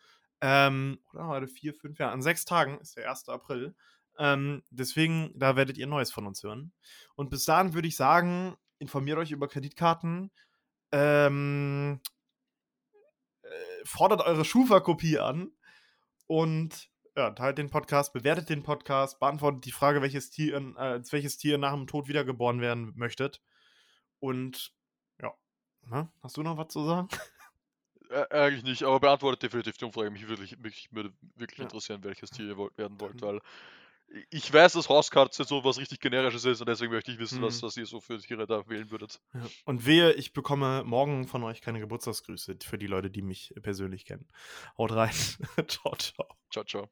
Ähm, oder heute vier, fünf Jahre. An sechs Tagen ist der 1. April. Ähm, deswegen, da werdet ihr Neues von uns hören. Und bis dahin würde ich sagen, informiert euch über Kreditkarten. Ähm, äh, fordert eure Schufa-Kopie an und ja, teilt den Podcast, bewertet den Podcast, beantwortet die Frage, welches Tier, äh, welches Tier nach dem Tod wiedergeboren werden möchtet. Und ja, ne? hast du noch was zu sagen? Eigentlich nicht, aber beantwortet definitiv die Umfrage. Mich, wirklich, mich würde wirklich Ja. interessieren, welches Tier ihr wollt, werden wollt, weil ich weiß, dass Hauskatze so was richtig generisches ist und deswegen möchte ich wissen, was, Mhm. was ihr so für Tiere da wählen würdet. Ja. Und wehe, ich bekomme morgen von euch keine Geburtstagsgrüße für die Leute, die mich persönlich kennen. Haut rein. ciao, ciao. Ciao, ciao.